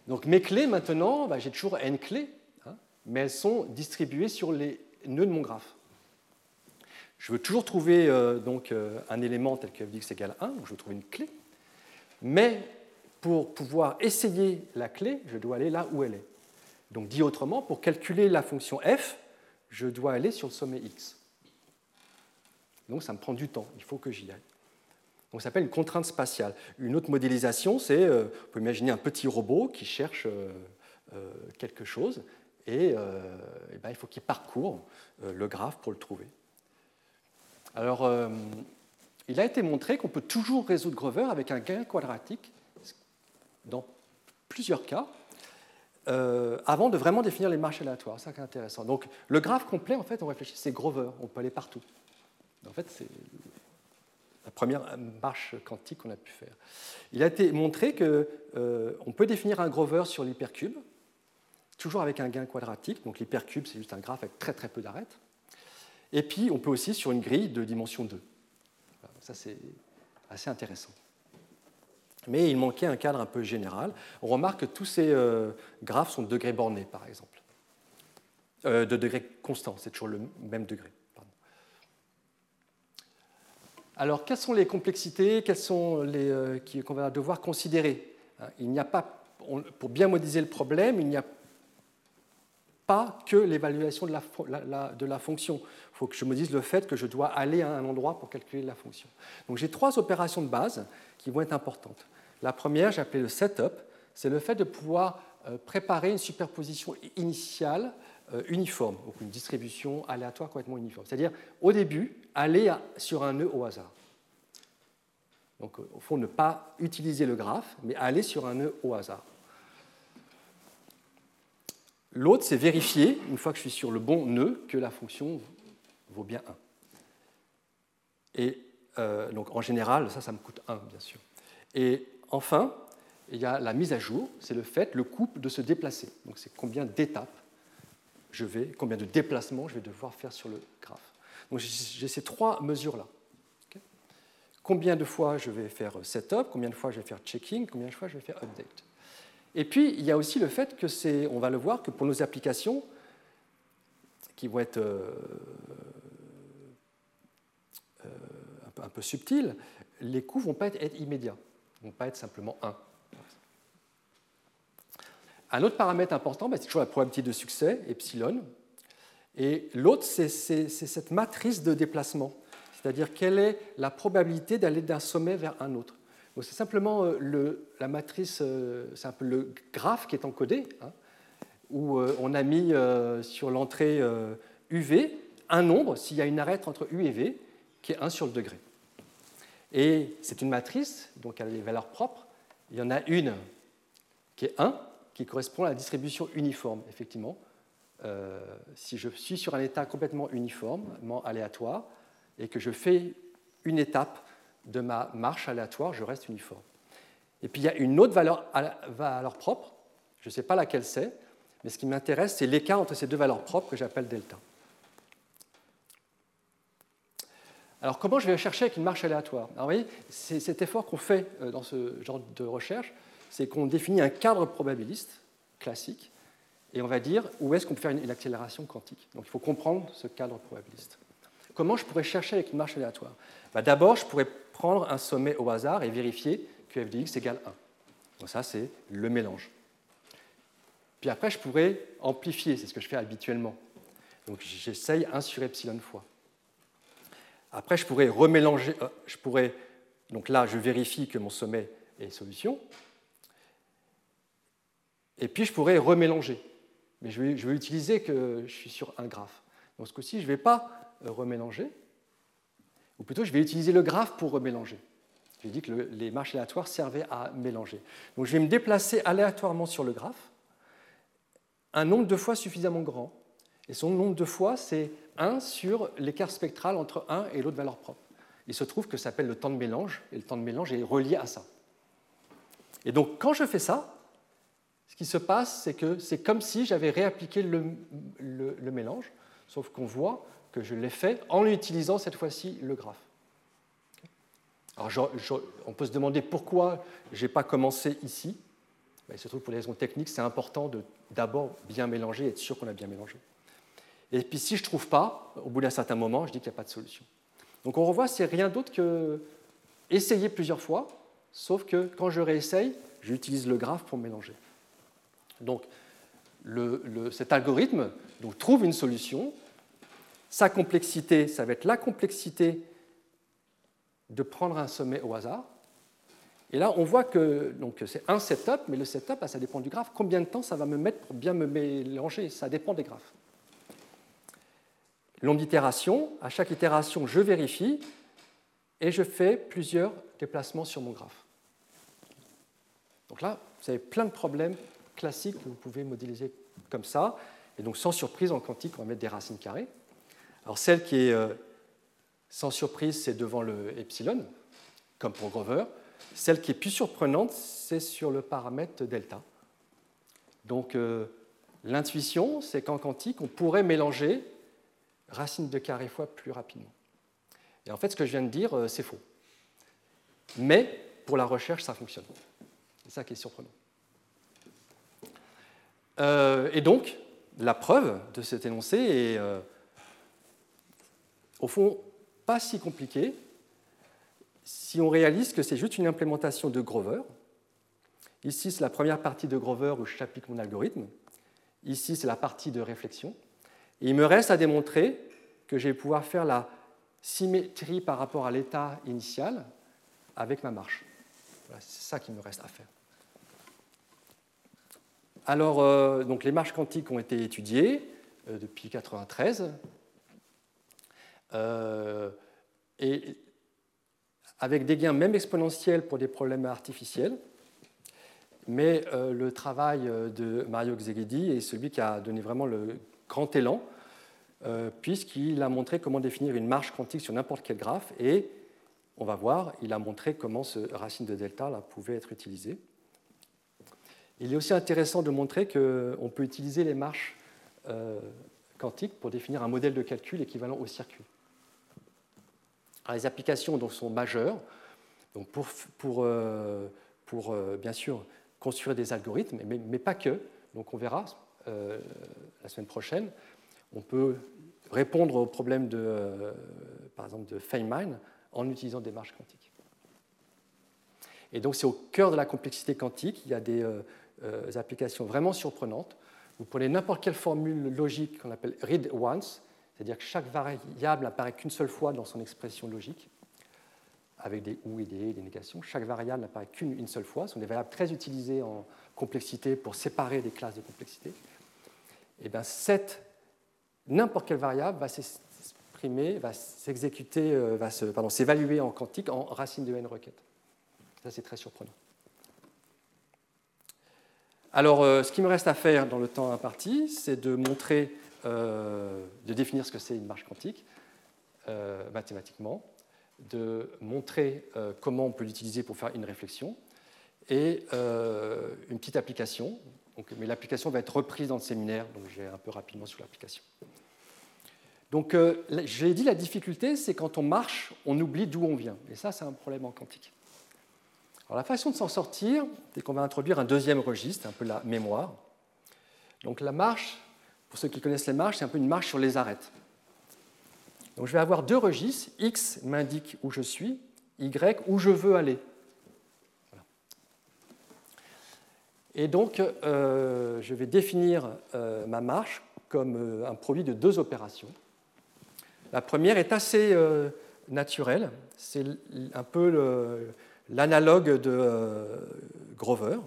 A: Donc, mes clés maintenant, bah, j'ai toujours n clés, hein, mais elles sont distribuées sur les nœuds de mon graphe. Je veux toujours trouver euh, donc, euh, un élément tel que x égale 1, donc je veux trouver une clé, mais pour pouvoir essayer la clé, je dois aller là où elle est. Donc, dit autrement, pour calculer la fonction f, je dois aller sur le sommet x. Donc ça me prend du temps, il faut que j'y aille. Donc ça s'appelle une contrainte spatiale. Une autre modélisation, c'est, euh, on peut imaginer un petit robot qui cherche euh, quelque chose et, ben, il faut qu'il parcourt le graphe pour le trouver. Alors, il a été montré qu'on peut toujours résoudre Grover avec un gain quadratique dans plusieurs cas, avant de vraiment définir les marches aléatoires. C'est intéressant. Donc, le graphe complet, en fait, on réfléchit, c'est Grover, on peut aller partout. En fait, la première marche quantique qu'on a pu faire. Il a été montré qu'on euh, peut définir un grover sur l'hypercube, toujours avec un gain quadratique. Donc l'hypercube, c'est juste un graphe avec très très peu d'arêtes. Et puis on peut aussi sur une grille de dimension 2. Ça, c'est assez intéressant. Mais il manquait un cadre un peu général. On remarque que tous ces euh, graphes sont de degrés bornés, par exemple. Euh, de degrés constants, c'est toujours le même degré. Alors, quelles sont les complexités? Quelles sont les euh, qu'on va devoir considérer? Hein, Il n'y a pas, pour bien modéliser le problème, il n'y a pas que l'évaluation de la, de la fonction. Il faut que je me dise le fait que je dois aller à un endroit pour calculer la fonction. Donc j'ai trois opérations de base qui vont être importantes. La première, j'ai appelé le setup, c'est le fait de pouvoir euh, préparer une superposition initiale euh, uniforme, donc une distribution aléatoire complètement uniforme. C'est-à-dire, au début, aller sur un nœud au hasard. Donc, au fond, ne pas utiliser le graphe, mais aller sur un nœud au hasard. L'autre, c'est vérifier, une fois que je suis sur le bon nœud, que la fonction vaut bien 1. Et euh, donc, en général, ça, ça me coûte 1, bien sûr. Et enfin, il y a la mise à jour, c'est le fait, le couple de se déplacer. Donc, c'est combien d'étapes je vais, combien de déplacements je vais devoir faire sur le graphe. Donc j'ai ces trois mesures-là. combien de fois je vais faire setup, combien de fois je vais faire checking, combien de fois je vais faire update. Et puis il y a aussi le fait que c'est, on va le voir, que pour nos applications qui vont être euh, euh, un, peu, subtiles, les coûts ne vont pas être, être immédiats, ne vont pas être simplement 1. Un autre paramètre important, bah, c'est toujours la probabilité de succès, epsilon. Et l'autre, c'est cette matrice de déplacement, c'est-à-dire quelle est la probabilité d'aller d'un sommet vers un autre? C'est simplement euh, le, la matrice, euh, c'est un peu le graphe qui est encodé, hein, où euh, on a mis sur l'entrée UV un nombre, s'il y a une arête entre U et V, qui est 1 sur le degré. Et c'est une matrice, donc elle a des valeurs propres. Il y en a une qui est 1, qui correspond à la distribution uniforme, effectivement. Si je suis sur un état complètement uniformement aléatoire et que je fais une étape de ma marche aléatoire, je reste uniforme. Et puis il y a une autre valeur, propre, je ne sais pas laquelle c'est, mais ce qui m'intéresse, c'est l'écart entre ces deux valeurs propres que j'appelle delta. Alors comment je vais chercher avec une marche aléatoire? Alors vous voyez, c'est cet effort qu'on fait euh, dans ce genre de recherche, c'est qu'on définit un cadre probabiliste classique et on va dire où est-ce qu'on peut faire une, accélération quantique. Donc il faut comprendre ce cadre probabiliste. Comment je pourrais chercher avec une marche aléatoire? Bah, D'abord, je pourrais prendre un sommet au hasard et vérifier que f de x égale 1. Donc ça, c'est le mélange. Puis après, je pourrais amplifier, c'est ce que je fais habituellement. Donc j'essaye 1 sur epsilon fois. Après, je pourrais remélanger, euh, je pourrais, donc là, je vérifie que mon sommet est solution, et puis je pourrais remélanger. Mais je vais, utiliser que je suis sur un graphe. Dans ce coup-ci, je ne vais pas remélanger, ou plutôt je vais utiliser le graphe pour remélanger. J'ai dit que les marches aléatoires servaient à mélanger. Donc je vais me déplacer aléatoirement sur le graphe, un nombre de fois suffisamment grand. Et son nombre de fois, c'est 1 sur l'écart spectral entre 1 et l'autre valeur propre. Il se trouve que ça s'appelle le temps de mélange, et le temps de mélange est relié à ça. Et donc quand je fais ça, ce qui se passe, c'est que c'est comme si j'avais réappliqué le, mélange, sauf qu'on voit que je l'ai fait en utilisant cette fois-ci le graphe. Alors, on peut se demander pourquoi je n'ai pas commencé ici. Il se trouve pour les raisons techniques, c'est important de d'abord bien mélanger être sûr qu'on a bien mélangé. Et puis si je ne trouve pas, au bout d'un certain moment, je dis qu'il n'y a pas de solution. Donc on revoit, c'est rien d'autre que essayer plusieurs fois, sauf que quand je réessaye, j'utilise le graphe pour mélanger. Donc, cet algorithme trouve une solution. Sa complexité, ça va être la complexité de prendre un sommet au hasard. Et là, on voit que c'est un setup, mais le setup, bah, ça dépend du graphe. Combien de temps ça va me mettre pour bien me mélanger? Ça dépend des graphes. Nombre d'itérations. À chaque itération, je vérifie et je fais plusieurs déplacements sur mon graphe. Donc là, vous avez plein de problèmes classique que vous pouvez modéliser comme ça. Et donc, sans surprise, en quantique, on va mettre des racines carrées. Alors, celle qui est euh, Sans surprise, c'est devant le epsilon, comme pour Grover. Celle qui est plus surprenante, c'est sur le paramètre delta. Donc euh, l'intuition, c'est qu'en quantique, on pourrait mélanger racine de carré fois plus rapidement. Et en fait, ce que je viens de dire, euh, c'est faux. Mais pour la recherche, ça fonctionne. C'est ça qui est surprenant. Et donc, la preuve de cet énoncé est, au fond, pas si compliquée si on réalise que c'est juste une implémentation de Grover. Ici, c'est la première partie de Grover où j'applique mon algorithme. Ici, c'est la partie de réflexion. Il me reste à démontrer que je vais pouvoir faire la symétrie par rapport à l'état initial avec ma marche. c'est ça qui me reste à faire. Alors, euh, donc les marches quantiques ont été étudiées euh, depuis 1993. Euh, et avec des gains même exponentiels pour des problèmes artificiels. Mais euh, le travail euh, de Mario Xeghedi est celui qui a donné vraiment le grand élan, puisqu'il a montré comment définir une marche quantique sur n'importe quel graphe, et on va voir, il a montré comment ce racine de delta là, pouvait être utilisé. Il est aussi intéressant de montrer qu'on peut utiliser les marches quantiques pour définir un modèle de calcul équivalent au circuit les applications donc, sont majeures donc pour, pour, euh, pour euh, bien sûr construire des algorithmes, mais, mais, pas que. Donc on verra euh, la semaine prochaine. On peut répondre aux problèmes de, par exemple, de Feynman en utilisant des marches quantiques. Et donc c'est au cœur de la complexité quantique. Il y a des applications vraiment surprenantes. Vous prenez n'importe quelle formule logique qu'on appelle read once, c'est-à-dire que chaque variable n'apparaît qu'une seule fois dans son expression logique, avec des ou et des et, des négations. Chaque variable n'apparaît qu'une seule fois. Ce sont des variables très utilisées en complexité pour séparer des classes de complexité. Et eh bien, cette n'importe quelle variable va s'exprimer, va s'exécuter, euh, va s'évaluer en quantique en racine de n requête. Ça, c'est très surprenant. Alors, euh, ce qui me reste à faire dans le temps imparti, c'est de montrer euh, de définir ce que c'est une marche quantique euh, mathématiquement, de montrer euh, comment on peut l'utiliser pour faire une réflexion, et une petite application. Mais l'application va être reprise dans le séminaire, donc je vais un peu rapidement sur l'application. Donc, j'ai dit, la difficulté, c'est quand on marche, on oublie d'où on vient. Et ça, c'est un problème en quantique. Alors, la façon de s'en sortir, c'est qu'on va introduire un deuxième registre, un peu la mémoire. Donc, la marche, pour ceux qui connaissent les marches, c'est un peu une marche sur les arêtes. Donc je vais avoir deux registres. X m'indique où je suis, Y où je veux aller. Et donc, euh, je vais définir euh, ma marche comme euh, un produit de deux opérations. La première est assez naturelle. C'est un peu l'analogue de Grover.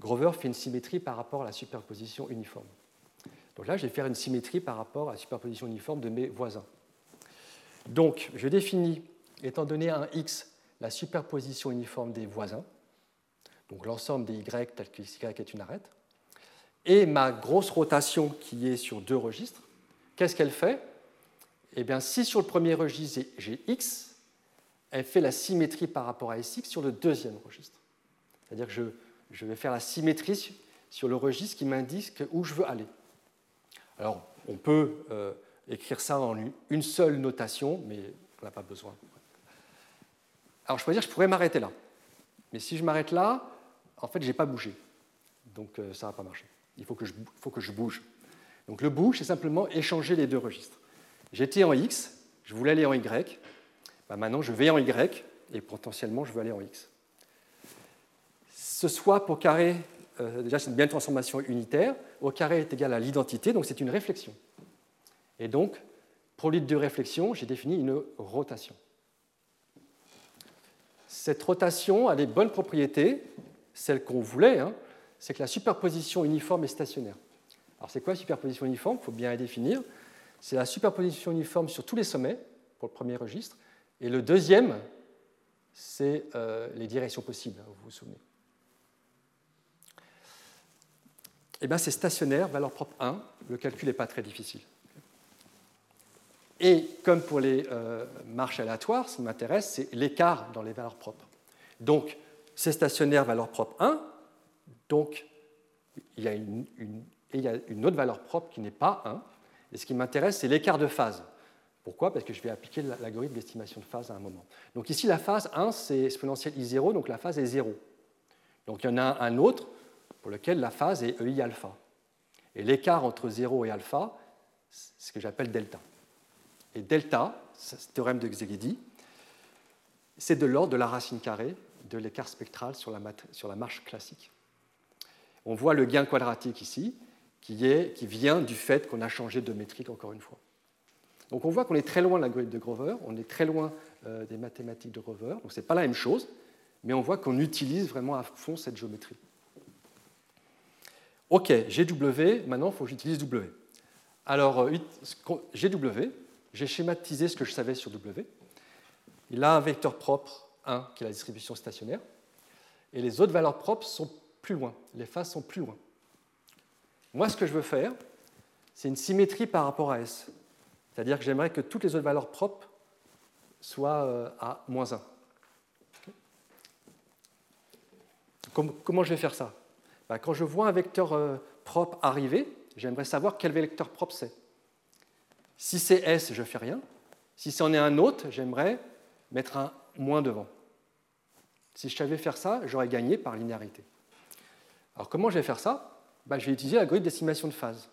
A: Grover fait une symétrie par rapport à la superposition uniforme. Donc là, je vais faire une symétrie par rapport à la superposition uniforme de mes voisins. Donc, je définis, étant donné un x, la superposition uniforme des voisins, donc l'ensemble des y tel que y est une arête, et ma grosse rotation qui est sur deux registres, qu'est-ce qu'elle fait? Eh bien, si sur le premier registre j'ai x, elle fait la symétrie par rapport à sx sur le deuxième registre. C'est-à-dire que je, je vais faire la symétrie sur le registre qui m'indique où je veux aller. Alors, on peut euh, écrire ça en une seule notation, mais on n'a pas besoin. Alors, je pourrais dire que je pourrais m'arrêter là. Mais si je m'arrête là, en fait, je n'ai pas bougé. Donc, euh, ça ne va pas marcher. Il faut que, je, faut que je bouge. Donc, le bouge, c'est simplement échanger les deux registres. J'étais en X, je voulais aller en Y. Bah, maintenant, je vais en Y, et potentiellement, je veux aller en X. Ce soit pour carré euh, déjà c'est une bien transformation unitaire, au carré est égal à l'identité, donc c'est une réflexion. Et donc, pour l'île de réflexion, j'ai défini une rotation. Cette rotation a des bonnes propriétés, celles qu'on voulait, hein, c'est que la superposition uniforme est stationnaire. Alors c'est quoi la superposition uniforme? Il faut bien la définir. C'est la superposition uniforme sur tous les sommets, pour le premier registre, et le deuxième, c'est euh, les directions possibles, hein, vous vous souvenez. Eh bien, c'est stationnaire, valeur propre 1. Le calcul n'est pas très difficile. Et comme pour les euh, marches aléatoires, ce qui m'intéresse, c'est l'écart dans les valeurs propres. Donc, c'est stationnaire, valeur propre 1. Donc, il y, a une, il y a une autre valeur propre qui n'est pas 1. Et ce qui m'intéresse, c'est l'écart de phase. Pourquoi? Parce que je vais appliquer l'algorithme d'estimation de phase à un moment. Donc ici, la phase 1, c'est exponentielle I0, donc la phase est 0. Donc il y en a un autre pour lequel la phase est EI alpha. Et l'écart entre 0 et alpha, c'est ce que j'appelle delta. Et delta, ce théorème de Szegedi, c'est de l'ordre de la racine carrée de l'écart spectral sur la, marche classique. On voit le gain quadratique ici, qui vient du fait qu'on a changé de métrique encore une fois. Donc on voit qu'on est très loin de l'algorithme de Grover, on est très loin euh, des mathématiques de Grover, donc ce n'est pas la même chose, mais on voit qu'on utilise vraiment à fond cette géométrie. Ok, GW, maintenant il faut que j'utilise W. Alors, euh, GW, j'ai schématisé ce que je savais sur W. Il a un vecteur propre, 1, qui est la distribution stationnaire, et les autres valeurs propres sont plus loin, les phases sont plus loin. Moi, ce que je veux faire, c'est une symétrie par rapport à S. C'est-à-dire que j'aimerais que toutes les autres valeurs propres soient euh, à moins 1. Comment je vais faire ça? Bah, Quand je vois un vecteur euh, propre arriver, j'aimerais savoir quel vecteur propre c'est. Si c'est S, je ne fais rien. Si c'en est un autre, j'aimerais mettre un moins devant. Si je savais faire ça, j'aurais gagné par linéarité. Alors comment je vais faire ça? Bah, Je vais utiliser l'algorithme d'estimation de phase.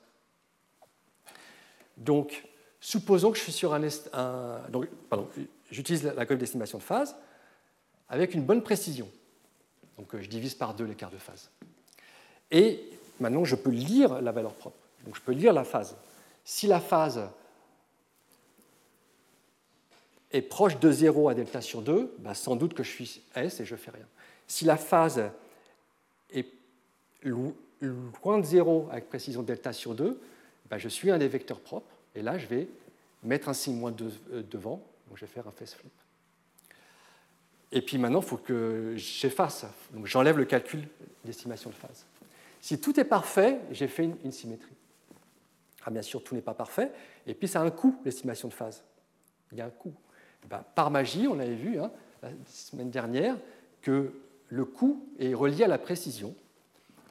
A: Donc, supposons que je suis sur un... pardon, j'utilise l'algorithme d'estimation de phase avec une bonne précision. Donc euh, je divise par deux l'écart de phase. Et maintenant, je peux lire la valeur propre. Donc je peux lire la phase. Si la phase est proche de 0 à delta sur 2, bah, sans doute que je suis S et je ne fais rien. Si la phase est loin de 0 avec précision delta sur 2, bah, je suis un des vecteurs propres. Et là, je vais mettre un signe moins euh, devant. Donc je vais faire un face flip. Et puis maintenant, il faut que j'efface. Donc j'enlève le calcul d'estimation de phase. Si tout est parfait, j'ai fait une, symétrie. Ah, bien sûr, tout n'est pas parfait. Et puis, ça a un coût, l'estimation de phase. Il y a un coût. Ben, par magie, on avait vu hein, la semaine dernière que le coût est relié à la précision.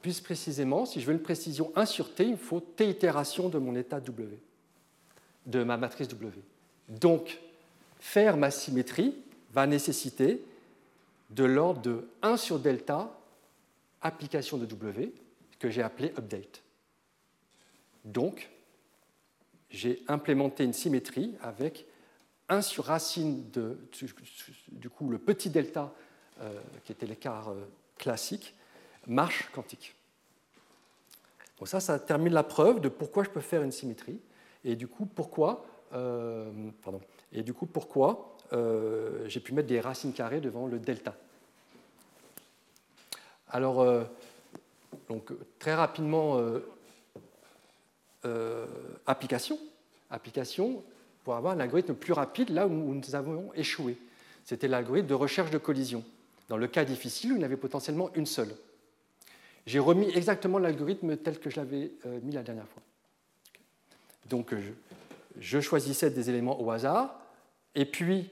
A: Plus précisément, si je veux une précision 1 sur t, il me faut t itérations de mon état W, de ma matrice W. Donc, faire ma symétrie va nécessiter de l'ordre de 1 sur delta application de W, que j'ai appelé update. Donc, j'ai implémenté une symétrie avec 1 sur racine de, du coup, le petit delta, euh, qui était l'écart euh, classique, marche quantique. Donc ça, ça termine la preuve de pourquoi je peux faire une symétrie et du coup pourquoi, euh, pardon, et du coup pourquoi j'ai pu mettre des racines carrées devant le delta. Alors, donc, très rapidement, euh, application. Application pour avoir un algorithme plus rapide là où nous avons échoué. C'était l'algorithme de recherche de collision. Dans le cas difficile, où il y avait potentiellement une seule. J'ai remis exactement l'algorithme tel que je l'avais mis la dernière fois. Donc, je, je choisissais des éléments au hasard, et puis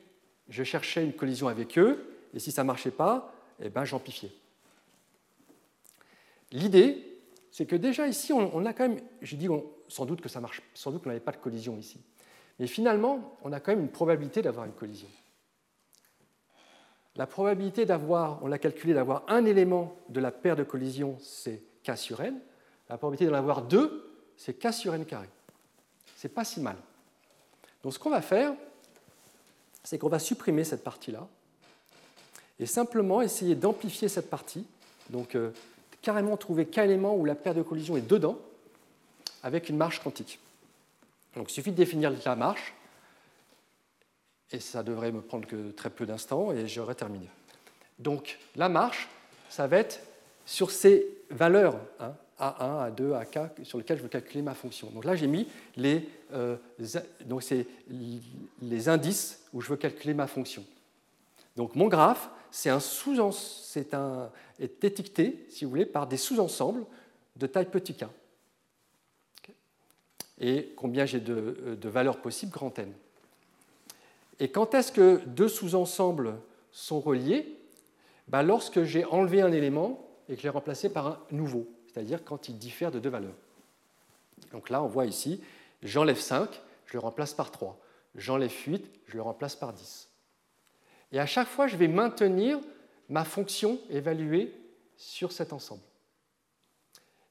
A: je cherchais une collision avec eux, et si ça ne marchait pas, eh ben, j'amplifiais. L'idée, c'est que déjà ici, on, a quand même, j'ai dit sans doute que ça marche, sans doute qu'on n'avait pas de collision ici. Mais finalement, on a quand même une probabilité d'avoir une collision. La probabilité d'avoir, on l'a calculé, d'avoir un élément de la paire de collisions, c'est K sur N. La probabilité d'en avoir deux, c'est K sur N carré. C'est pas si mal. Donc ce qu'on va faire, c'est qu'on va supprimer cette partie-là et simplement essayer d'amplifier cette partie, donc euh, carrément trouver quel élément où la paire de collision est dedans avec une marche quantique. Donc il suffit de définir la marche, et ça devrait me prendre que très peu d'instants, et j'aurai terminé. Donc la marche, ça va être sur ces valeurs, hein, A1, A2, AK, sur lesquelles je veux calculer ma fonction. Donc là, j'ai mis les, euh, donc les indices où je veux calculer ma fonction. Donc mon graphe, c'est un sous c'est est étiqueté, si vous voulez, par des sous-ensembles de taille petit k. Et combien j'ai de, de, valeurs possibles, grand N. Et quand est-ce que deux sous-ensembles sont reliés? Bah, Lorsque j'ai enlevé un élément et que je l'ai remplacé par un nouveau, c'est-à-dire quand il diffère de deux valeurs. Donc là, on voit ici, j'enlève 5, je le remplace par 3. J'enlève 8, je le remplace par 10. Et à chaque fois, je vais maintenir ma fonction évaluée sur cet ensemble.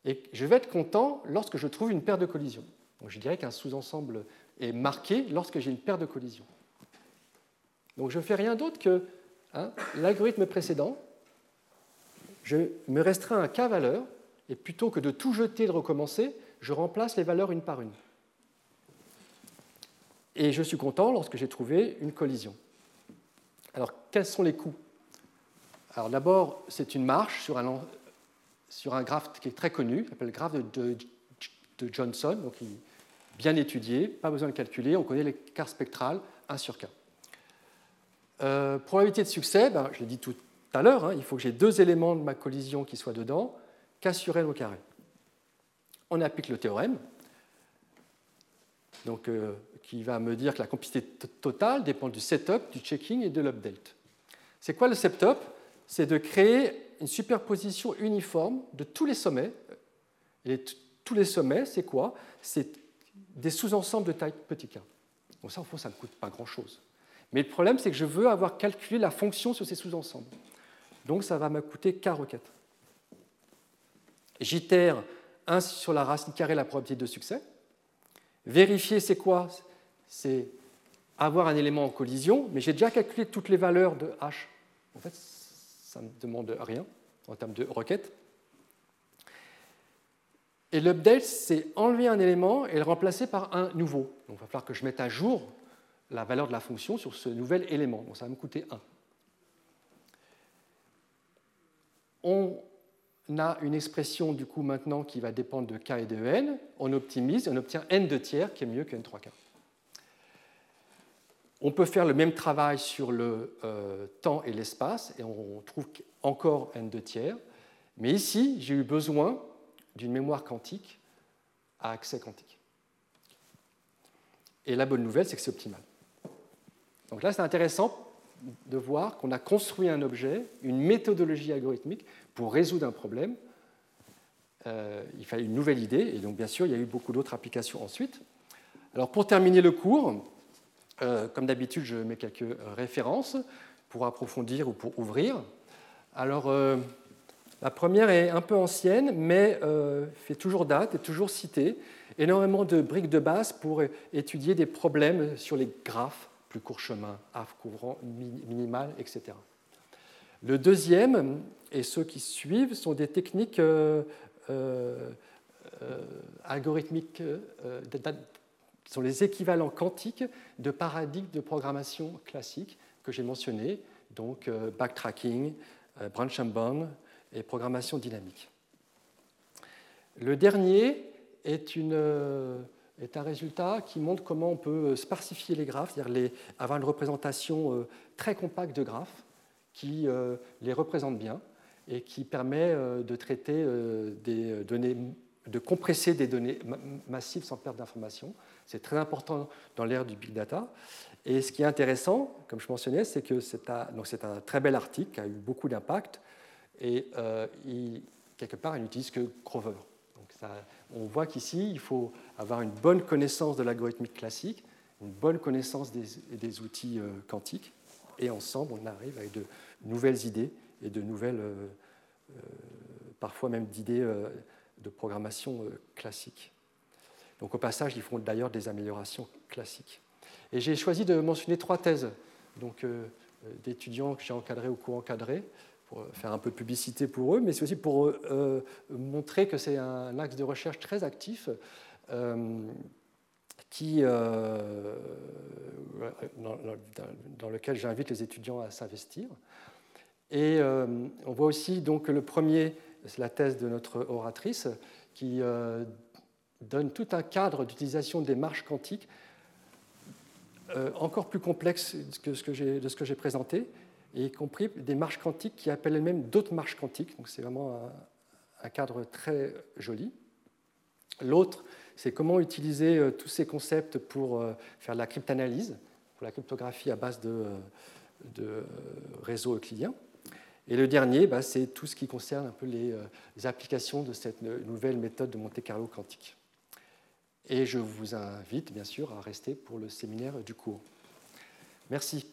A: Et je vais être content lorsque je trouve une paire de collisions. Je dirais qu'un sous-ensemble est marqué lorsque j'ai une paire de collisions. Donc je ne fais rien d'autre que hein, l'algorithme précédent. Je me restreins à k valeurs, et plutôt que de tout jeter et de recommencer, je remplace les valeurs une par une. Et je suis content lorsque j'ai trouvé une collision. Alors, quels sont les coûts? Alors d'abord, c'est une marche sur un, sur un graphe qui est très connu, qui s'appelle le graphe de, Johnson, donc bien étudié, pas besoin de calculer, on connaît l'écart spectral 1 sur k. Euh, probabilité de succès, ben, je l'ai dit tout à l'heure, hein, il faut que j'ai deux éléments de ma collision qui soient dedans, k sur n au carré. On applique le théorème, donc, euh, qui va me dire que la complexité totale dépend du setup, du checking et de l'update. C'est quoi le setup? C'est de créer une superposition uniforme de tous les sommets. Et tous les sommets, c'est quoi? C'est des sous-ensembles de taille petit k. Bon, ça, en fond, ça ne coûte pas grand-chose. Mais le problème, c'est que je veux avoir calculé la fonction sur ces sous-ensembles. Donc, ça va me coûter k requêtes. J'itère 1 sur la racine carrée la probabilité de succès. Vérifier, c'est quoi? C'est avoir un élément en collision, mais j'ai déjà calculé toutes les valeurs de h. En fait, ça ne demande rien en termes de requête. Et l'update, c'est enlever un élément et le remplacer par un nouveau. Donc il va falloir que je mette à jour la valeur de la fonction sur ce nouvel élément. Donc ça va me coûter 1. On a une expression du coup maintenant qui va dépendre de k et de n. On optimise et on obtient n de tiers qui est mieux que n 3k. On peut faire le même travail sur le euh, temps et l'espace et on trouve encore n de tiers. Mais ici, j'ai eu besoin d'une mémoire quantique à accès quantique. Et la bonne nouvelle, c'est que c'est optimal. Donc là, c'est intéressant de voir qu'on a construit un objet, une méthodologie algorithmique pour résoudre un problème. Euh, il fallait une nouvelle idée, et donc bien sûr, il y a eu beaucoup d'autres applications ensuite. Alors pour terminer le cours, euh, comme d'habitude, je mets quelques références pour approfondir ou pour ouvrir. Alors, euh, la première est un peu ancienne, mais fait toujours date, est toujours citée. Énormément de briques de base pour étudier des problèmes sur les graphes plus court chemin, AF couvrant minimal, etc. Le deuxième, et ceux qui suivent, sont des techniques euh, euh, euh, algorithmiques, sont les équivalents quantiques de paradigmes de programmation classique que j'ai mentionnés, donc backtracking, branch and bound et programmation dynamique. Le dernier est une est un résultat qui montre comment on peut euh, sparsifier les graphes, c'est-à-dire avoir une représentation euh, très compacte de graphes qui euh, les représente bien et qui permet de traiter des données, de compresser des données massives sans perte d'information. C'est très important dans l'ère du big data. Et ce qui est intéressant, comme je mentionnais, c'est que c'est un, un, très bel article qui a eu beaucoup d'impact et quelque part, il n'utilise que Grover. Donc on voit qu'ici, il faut avoir une bonne connaissance de l'algorithmique classique, une bonne connaissance des, outils euh, quantiques, et ensemble, on arrive avec de nouvelles idées et de nouvelles, euh, euh, parfois même d'idées de programmation classique. Donc au passage, ils font d'ailleurs des améliorations classiques. Et j'ai choisi de mentionner trois thèses donc, d'étudiants que j'ai encadrés ou co-encadrés pour faire un peu de publicité pour eux, mais c'est aussi pour euh, montrer que c'est un axe de recherche très actif euh, qui, euh, dans, lequel j'invite les étudiants à s'investir. Et on voit aussi donc le premier, c'est la thèse de notre oratrice, qui donne tout un cadre d'utilisation des marches quantiques encore plus complexe que ce que j'ai présenté, y compris des marches quantiques qui appellent elles-mêmes d'autres marches quantiques. Donc c'est vraiment un, cadre très joli. L'autre, c'est comment utiliser euh, tous ces concepts pour euh, faire de la cryptanalyse. pour la cryptographie à base de, de réseaux euclidiens. Et le dernier, bah, c'est tout ce qui concerne un peu les, les, applications de cette nouvelle méthode de Monte Carlo quantique. Et je vous invite bien sûr à rester pour le séminaire du cours. Merci.